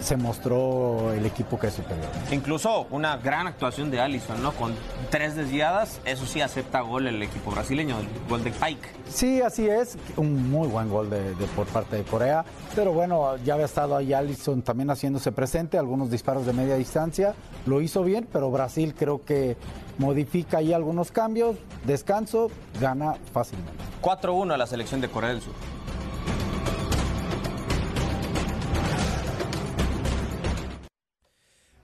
se mostró el equipo que es superior. Incluso una gran actuación de Allison, ¿no? Con tres desviadas, eso sí acepta gol el equipo brasileño, el gol de Pike. Sí, así es, un muy buen gol de, de, por parte de Corea, pero bueno, ya había estado ahí Allison también haciéndose presente, algunos disparos de media distancia, lo hizo bien, pero Brasil creo que modifica ahí algunos cambios, descanso, gana fácilmente. 4-1 a la selección de Corea del Sur.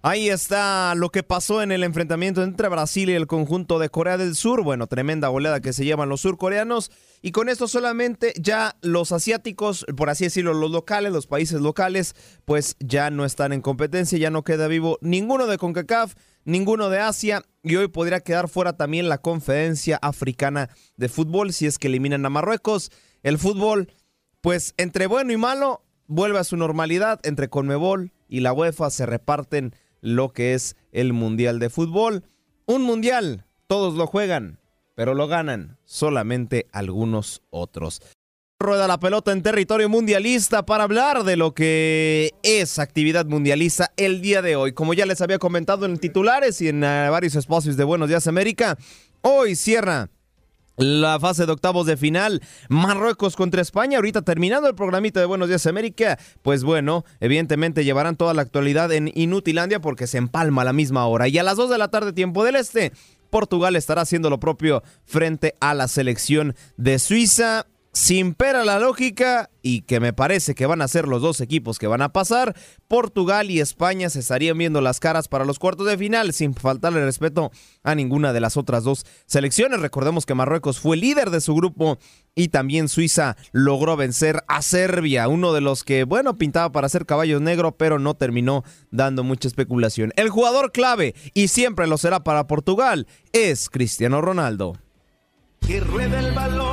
Ahí está lo que pasó en el enfrentamiento entre Brasil y el conjunto de Corea del Sur. Bueno, tremenda goleada que se llevan los surcoreanos. Y con esto solamente ya los asiáticos, por así decirlo, los locales, los países locales, pues ya no están en competencia, ya no queda vivo ninguno de CONCACAF, ninguno de Asia. Y hoy podría quedar fuera también la Conferencia Africana de Fútbol si es que eliminan a Marruecos. El fútbol, pues entre bueno y malo, vuelve a su normalidad. Entre Conmebol y la UEFA se reparten lo que es el Mundial de Fútbol. Un Mundial, todos lo juegan, pero lo ganan solamente algunos otros. Rueda la pelota en territorio mundialista para hablar de lo que es actividad mundialista el día de hoy. Como ya les había comentado en titulares y en uh, varios espacios de Buenos Días América, hoy cierra la fase de octavos de final, Marruecos contra España. Ahorita terminando el programita de Buenos Días América, pues bueno, evidentemente llevarán toda la actualidad en Inutilandia porque se empalma a la misma hora. Y a las 2 de la tarde, tiempo del este, Portugal estará haciendo lo propio frente a la selección de Suiza sin pera la lógica y que me parece que van a ser los dos equipos que van a pasar, Portugal y España se estarían viendo las caras para los cuartos de final sin faltarle respeto a ninguna de las otras dos selecciones. Recordemos que Marruecos fue líder de su grupo y también Suiza logró vencer a Serbia, uno de los que, bueno, pintaba para ser caballo negro, pero no terminó dando mucha especulación. El jugador clave, y siempre lo será para Portugal, es Cristiano Ronaldo. Que rueda el balón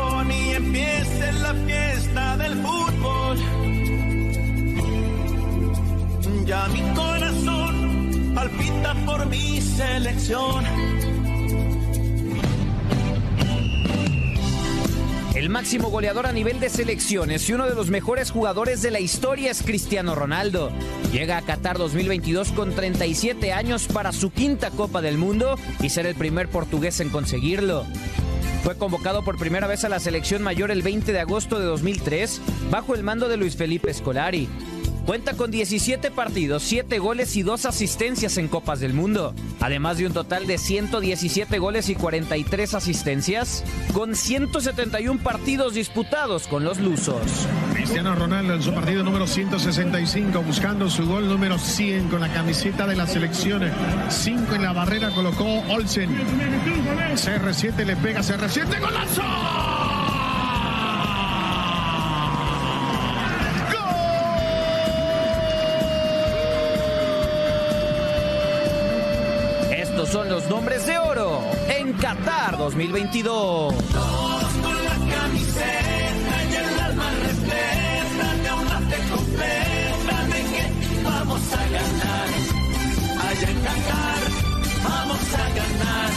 palpita por mi selección. El máximo goleador a nivel de selecciones y uno de los mejores jugadores de la historia es Cristiano Ronaldo. Llega a Qatar 2022 con 37 años para su quinta Copa del Mundo y ser el primer portugués en conseguirlo. Fue convocado por primera vez a la selección mayor el 20 de agosto de 2003 bajo el mando de Luis Felipe Scolari. Cuenta con 17 partidos, 7 goles y 2 asistencias en Copas del Mundo, además de un total de 117 goles y 43 asistencias, con 171 partidos disputados con los lusos. Cristiano Ronaldo en su partido número 165, buscando su gol número 100 con la camiseta de la selección. 5 en la barrera colocó Olsen. CR7 le pega, CR7, golazo. Nombres de oro en Qatar 2022. Todos con la camiseta y el alma repleta de una fe completa de que vamos a ganar. Allá en Qatar vamos a ganar.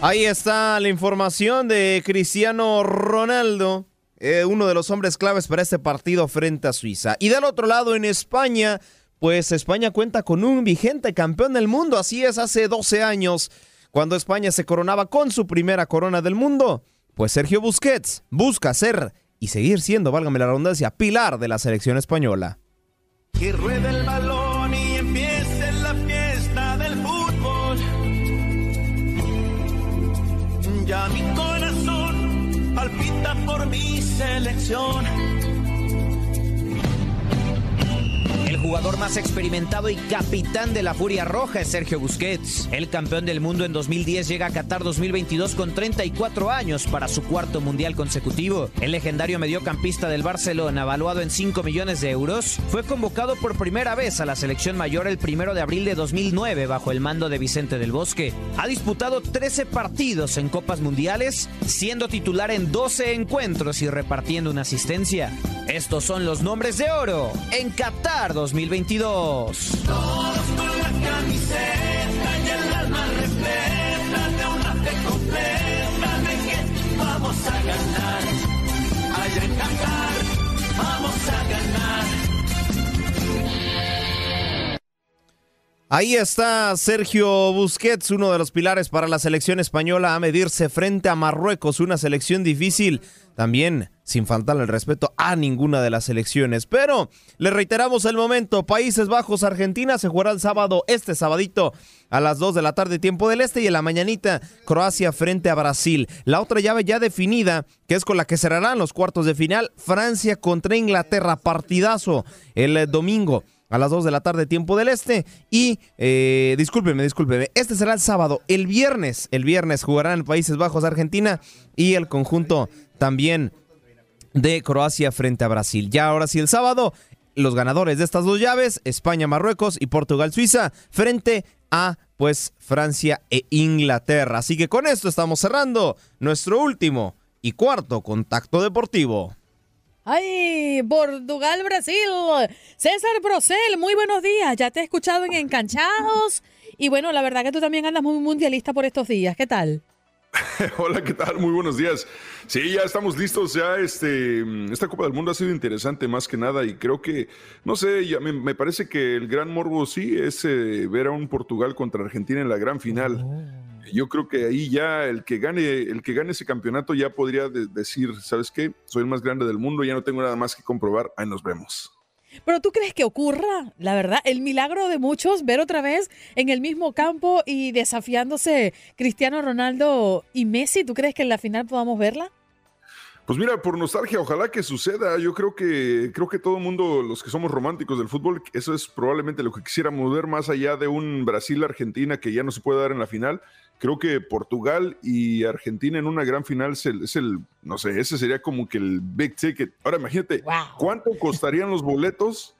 Ahí está la información de Cristiano Ronaldo, eh, uno de los hombres claves para este partido frente a Suiza. Y del otro lado, en España, pues España cuenta con un vigente campeón del mundo. Así es, hace 12 años, cuando España se coronaba con su primera corona del mundo, pues Sergio Busquets busca ser y seguir siendo, válgame la redundancia, pilar de la selección española. Que el balón y empiece la fiesta del fútbol. Ya mi corazón palpita por mi selección. Jugador más experimentado y capitán de la Furia Roja es Sergio Busquets. El campeón del mundo en 2010 llega a Qatar 2022 con 34 años para su cuarto mundial consecutivo. El legendario mediocampista del Barcelona, evaluado en 5 millones de euros, fue convocado por primera vez a la selección mayor el primero de abril de 2009 bajo el mando de Vicente del Bosque. Ha disputado 13 partidos en Copas Mundiales, siendo titular en 12 encuentros y repartiendo una asistencia. Estos son los nombres de oro en Qatar 2022. Todos con la camiseta y el alma repleta de una fe completa de que vamos a ganar. Allá en Qatar vamos a ganar. Ahí está Sergio Busquets, uno de los pilares para la selección española a medirse frente a Marruecos, una selección difícil, también sin faltarle el respeto a ninguna de las selecciones. Pero le reiteramos el momento, Países Bajos, Argentina se jugará el sábado, este sabadito a las 2 de la tarde tiempo del este y en la mañanita Croacia frente a Brasil. La otra llave ya definida, que es con la que cerrarán los cuartos de final, Francia contra Inglaterra, partidazo el eh, domingo a las 2 de la tarde, tiempo del este. Y, eh, discúlpeme, discúlpeme, este será el sábado. El viernes, el viernes jugarán Países Bajos, Argentina y el conjunto también de Croacia frente a Brasil. Ya ahora sí, el sábado, los ganadores de estas dos llaves, España, Marruecos y Portugal, Suiza, frente a, pues, Francia e Inglaterra. Así que con esto estamos cerrando nuestro último y cuarto contacto deportivo. ¡Ay! Portugal, Brasil. César Procel, muy buenos días. Ya te he escuchado en Encanchados. Y bueno, la verdad que tú también andas muy mundialista por estos días. ¿Qué tal? Hola, ¿qué tal? Muy buenos días. Sí, ya estamos listos. Ya este, esta Copa del Mundo ha sido interesante más que nada y creo que, no sé, ya me, me parece que el gran morbo sí es eh, ver a un Portugal contra Argentina en la gran final. Yo creo que ahí ya el que gane, el que gane ese campeonato ya podría de- decir, ¿sabes qué? Soy el más grande del mundo, ya no tengo nada más que comprobar. Ahí nos vemos. Pero tú crees que ocurra, la verdad, el milagro de muchos ver otra vez en el mismo campo y desafiándose Cristiano Ronaldo y Messi. ¿Tú crees que en la final podamos verla? Pues mira, por nostalgia, ojalá que suceda. Yo creo que creo que todo el mundo, los que somos románticos del fútbol, eso es probablemente lo que quisiéramos ver más allá de un Brasil-Argentina que ya no se puede dar en la final. Creo que Portugal y Argentina en una gran final es el, es el- no sé, ese sería como que el big ticket. Ahora imagínate, ¿cuánto costarían los boletos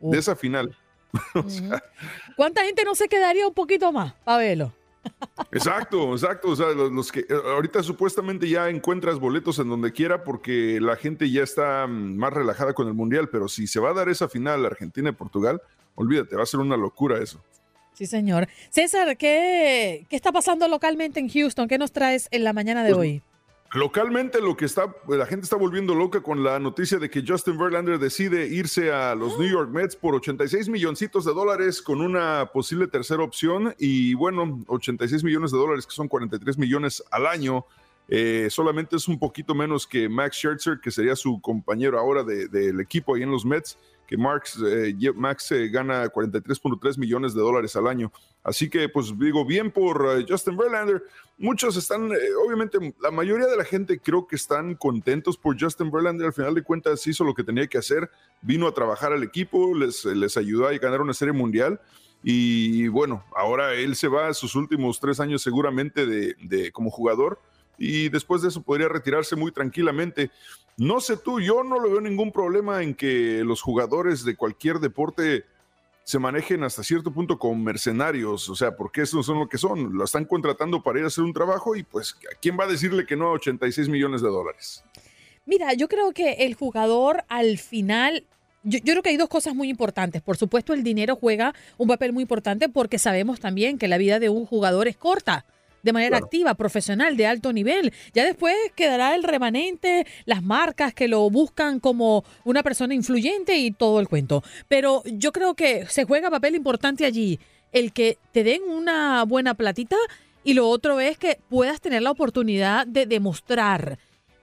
de esa final? O sea, ¿Cuánta gente no se quedaría un poquito más para verlo? Exacto, exacto. O sea, los, los que eh, ahorita supuestamente ya encuentras boletos en donde quiera porque la gente ya está mm, más relajada con el mundial, pero si se va a dar esa final Argentina y Portugal, olvídate, va a ser una locura eso. Sí, señor. César, ¿qué, ¿qué está pasando localmente en Houston? ¿Qué nos traes en la mañana de Pues, hoy? Localmente lo que está, la gente está volviendo loca con la noticia de que Justin Verlander decide irse a los New York Mets por 86 milloncitos de dólares con una posible tercera opción y bueno, 86 millones de dólares que son 43 millones al año. eh, solamente es un poquito menos que Max Scherzer, que sería su compañero ahora de- del equipo ahí en los Mets, que eh, Max eh, gana 43.3 millones de dólares al año. Así que, pues digo, bien por eh, Justin Verlander. Muchos están, eh, obviamente, la mayoría de la gente creo que están contentos por Justin Verlander. Al final de cuentas, hizo lo que tenía que hacer. Vino a trabajar al equipo, les, les ayudó a ganar una serie mundial. Y bueno, ahora él se va a sus últimos tres años seguramente de, de- como jugador. Y después de eso podría retirarse muy tranquilamente. No sé tú, yo no le veo ningún problema en que los jugadores de cualquier deporte se manejen hasta cierto punto como mercenarios, o sea, porque esos son lo que son, lo están contratando para ir a hacer un trabajo y pues, ¿a quién va a decirle que no a 86 millones de dólares? Mira, yo creo que el jugador al final, yo creo que hay dos cosas muy importantes. Por supuesto, el dinero juega un papel muy importante porque sabemos también que la vida de un jugador es corta de manera activa, profesional, de alto nivel. Ya después quedará el remanente, las marcas que lo buscan como una persona influyente y todo el cuento. Pero yo creo que se juega papel importante allí el que te den una buena platita y lo otro es que puedas tener la oportunidad de demostrar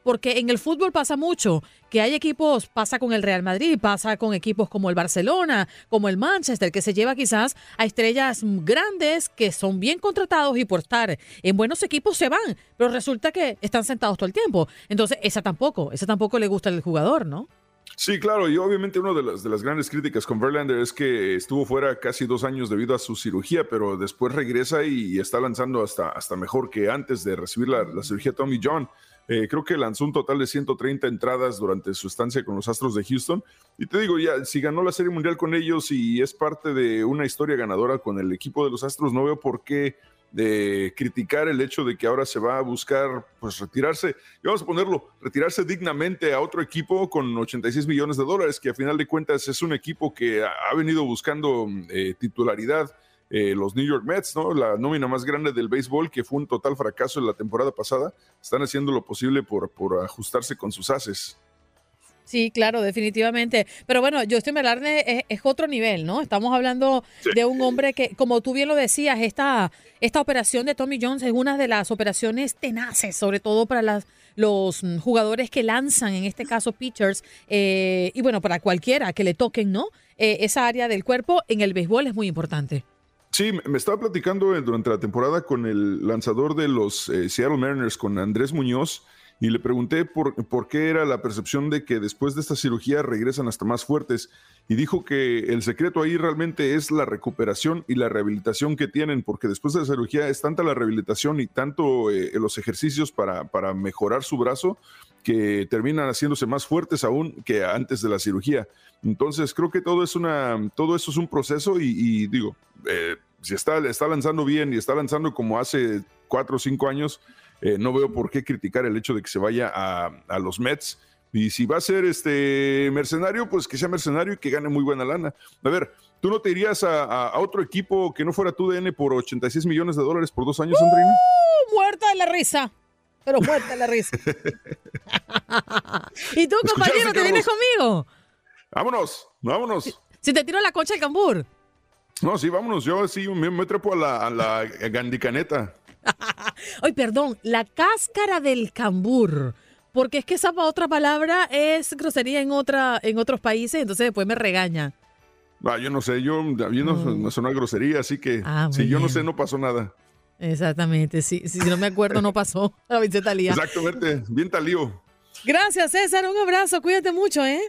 porque en el fútbol pasa mucho, que hay equipos, pasa con el Real Madrid, pasa con equipos como el Barcelona, como el Manchester, que se lleva quizás a estrellas grandes que son bien contratados y por estar en buenos equipos se van, pero resulta que están sentados todo el tiempo. Entonces, esa tampoco, esa tampoco le gusta al jugador, ¿no? Sí, claro, y obviamente una de las, de las grandes críticas con Verlander es que estuvo fuera casi dos años debido a su cirugía, pero después regresa y, está lanzando hasta, hasta mejor que antes de recibir la, la cirugía Tommy John. Eh, creo que lanzó un total de 130 entradas durante su estancia con los Astros de Houston. Y te digo, ya, si ganó la Serie Mundial con ellos y es parte de una historia ganadora con el equipo de los Astros, no veo por qué de criticar el hecho de que ahora se va a buscar pues retirarse, y vamos a ponerlo, retirarse dignamente a otro equipo con 86 millones de dólares, que a final de cuentas es un equipo que ha venido buscando eh, titularidad. Eh, los New York Mets, ¿no? La nómina más grande del béisbol, que fue un total fracaso en la temporada pasada, están haciendo lo posible por, por ajustarse con sus haces. Sí, claro, definitivamente. Pero bueno, Justin Velarde es, es otro nivel, ¿no? Estamos hablando de un hombre que, como tú bien lo decías, esta, esta operación de Tommy Jones es una de las operaciones tenaces, sobre todo para las, los jugadores que lanzan, en este caso pitchers, eh, y bueno, para cualquiera que le toquen, ¿no? Eh, esa área del cuerpo en el béisbol es muy importante. Sí, me estaba platicando eh, durante la temporada con el lanzador de los eh, Seattle Mariners, con Andrés Muñoz, y le pregunté por, por, qué era la percepción de que después de esta cirugía regresan hasta más fuertes y dijo que el secreto ahí realmente es la recuperación y la rehabilitación que tienen, porque después de la cirugía es tanta la rehabilitación y tanto eh, los ejercicios para, para mejorar su brazo que terminan haciéndose más fuertes aún que antes de la cirugía. Entonces creo que todo, es una, todo eso es un proceso y, y digo, eh, si está, está lanzando bien y está lanzando como hace cuatro o cinco años, eh, no veo por qué criticar el hecho de que se vaya a, a, los Mets. Y si va a ser este mercenario, pues que sea mercenario y que gane muy buena lana. A ver, ¿tú no te irías a, a, a otro equipo que no fuera tu DN por 86 millones de dólares por dos años, ¡Uh! Andreina? Muerta de la risa. Pero muerta de la risa. ¿Y tú, compañero, te vienes conmigo? Vámonos, vámonos. Si, si te tiro la concha del cambur. No, sí, vámonos. Yo sí me, me trepo a la, a la gandicaneta. Ay, perdón, la cáscara del cambur. Porque es que esa otra palabra es grosería en otra en otros países, entonces después me regaña. Ah, yo no sé, yo a mí no mm. me grosería, así que ah, si yo no sé, no pasó nada. Exactamente, sí, si no me acuerdo, no pasó. A ver, talía. Exactamente, bien talío. Gracias, César, un abrazo, cuídate mucho, ¿eh?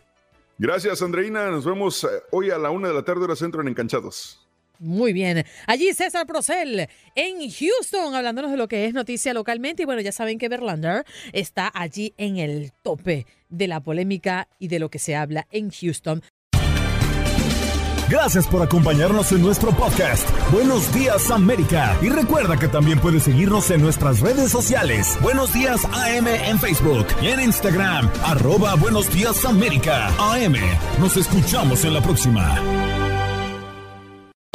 Gracias, Andreina. Nos vemos hoy a la una de la tarde, hora centro en Encanchados. Muy bien. Allí César Procel en Houston, hablándonos de lo que es noticia localmente. Y bueno, ya saben que Verlander está allí en el tope de la polémica y de lo que se habla en Houston. Gracias por acompañarnos en nuestro podcast. Buenos días América. Y recuerda que también puedes seguirnos en nuestras redes sociales. Buenos días AM en Facebook y en Instagram. Arroba Buenos días América. AM. Nos escuchamos en la próxima.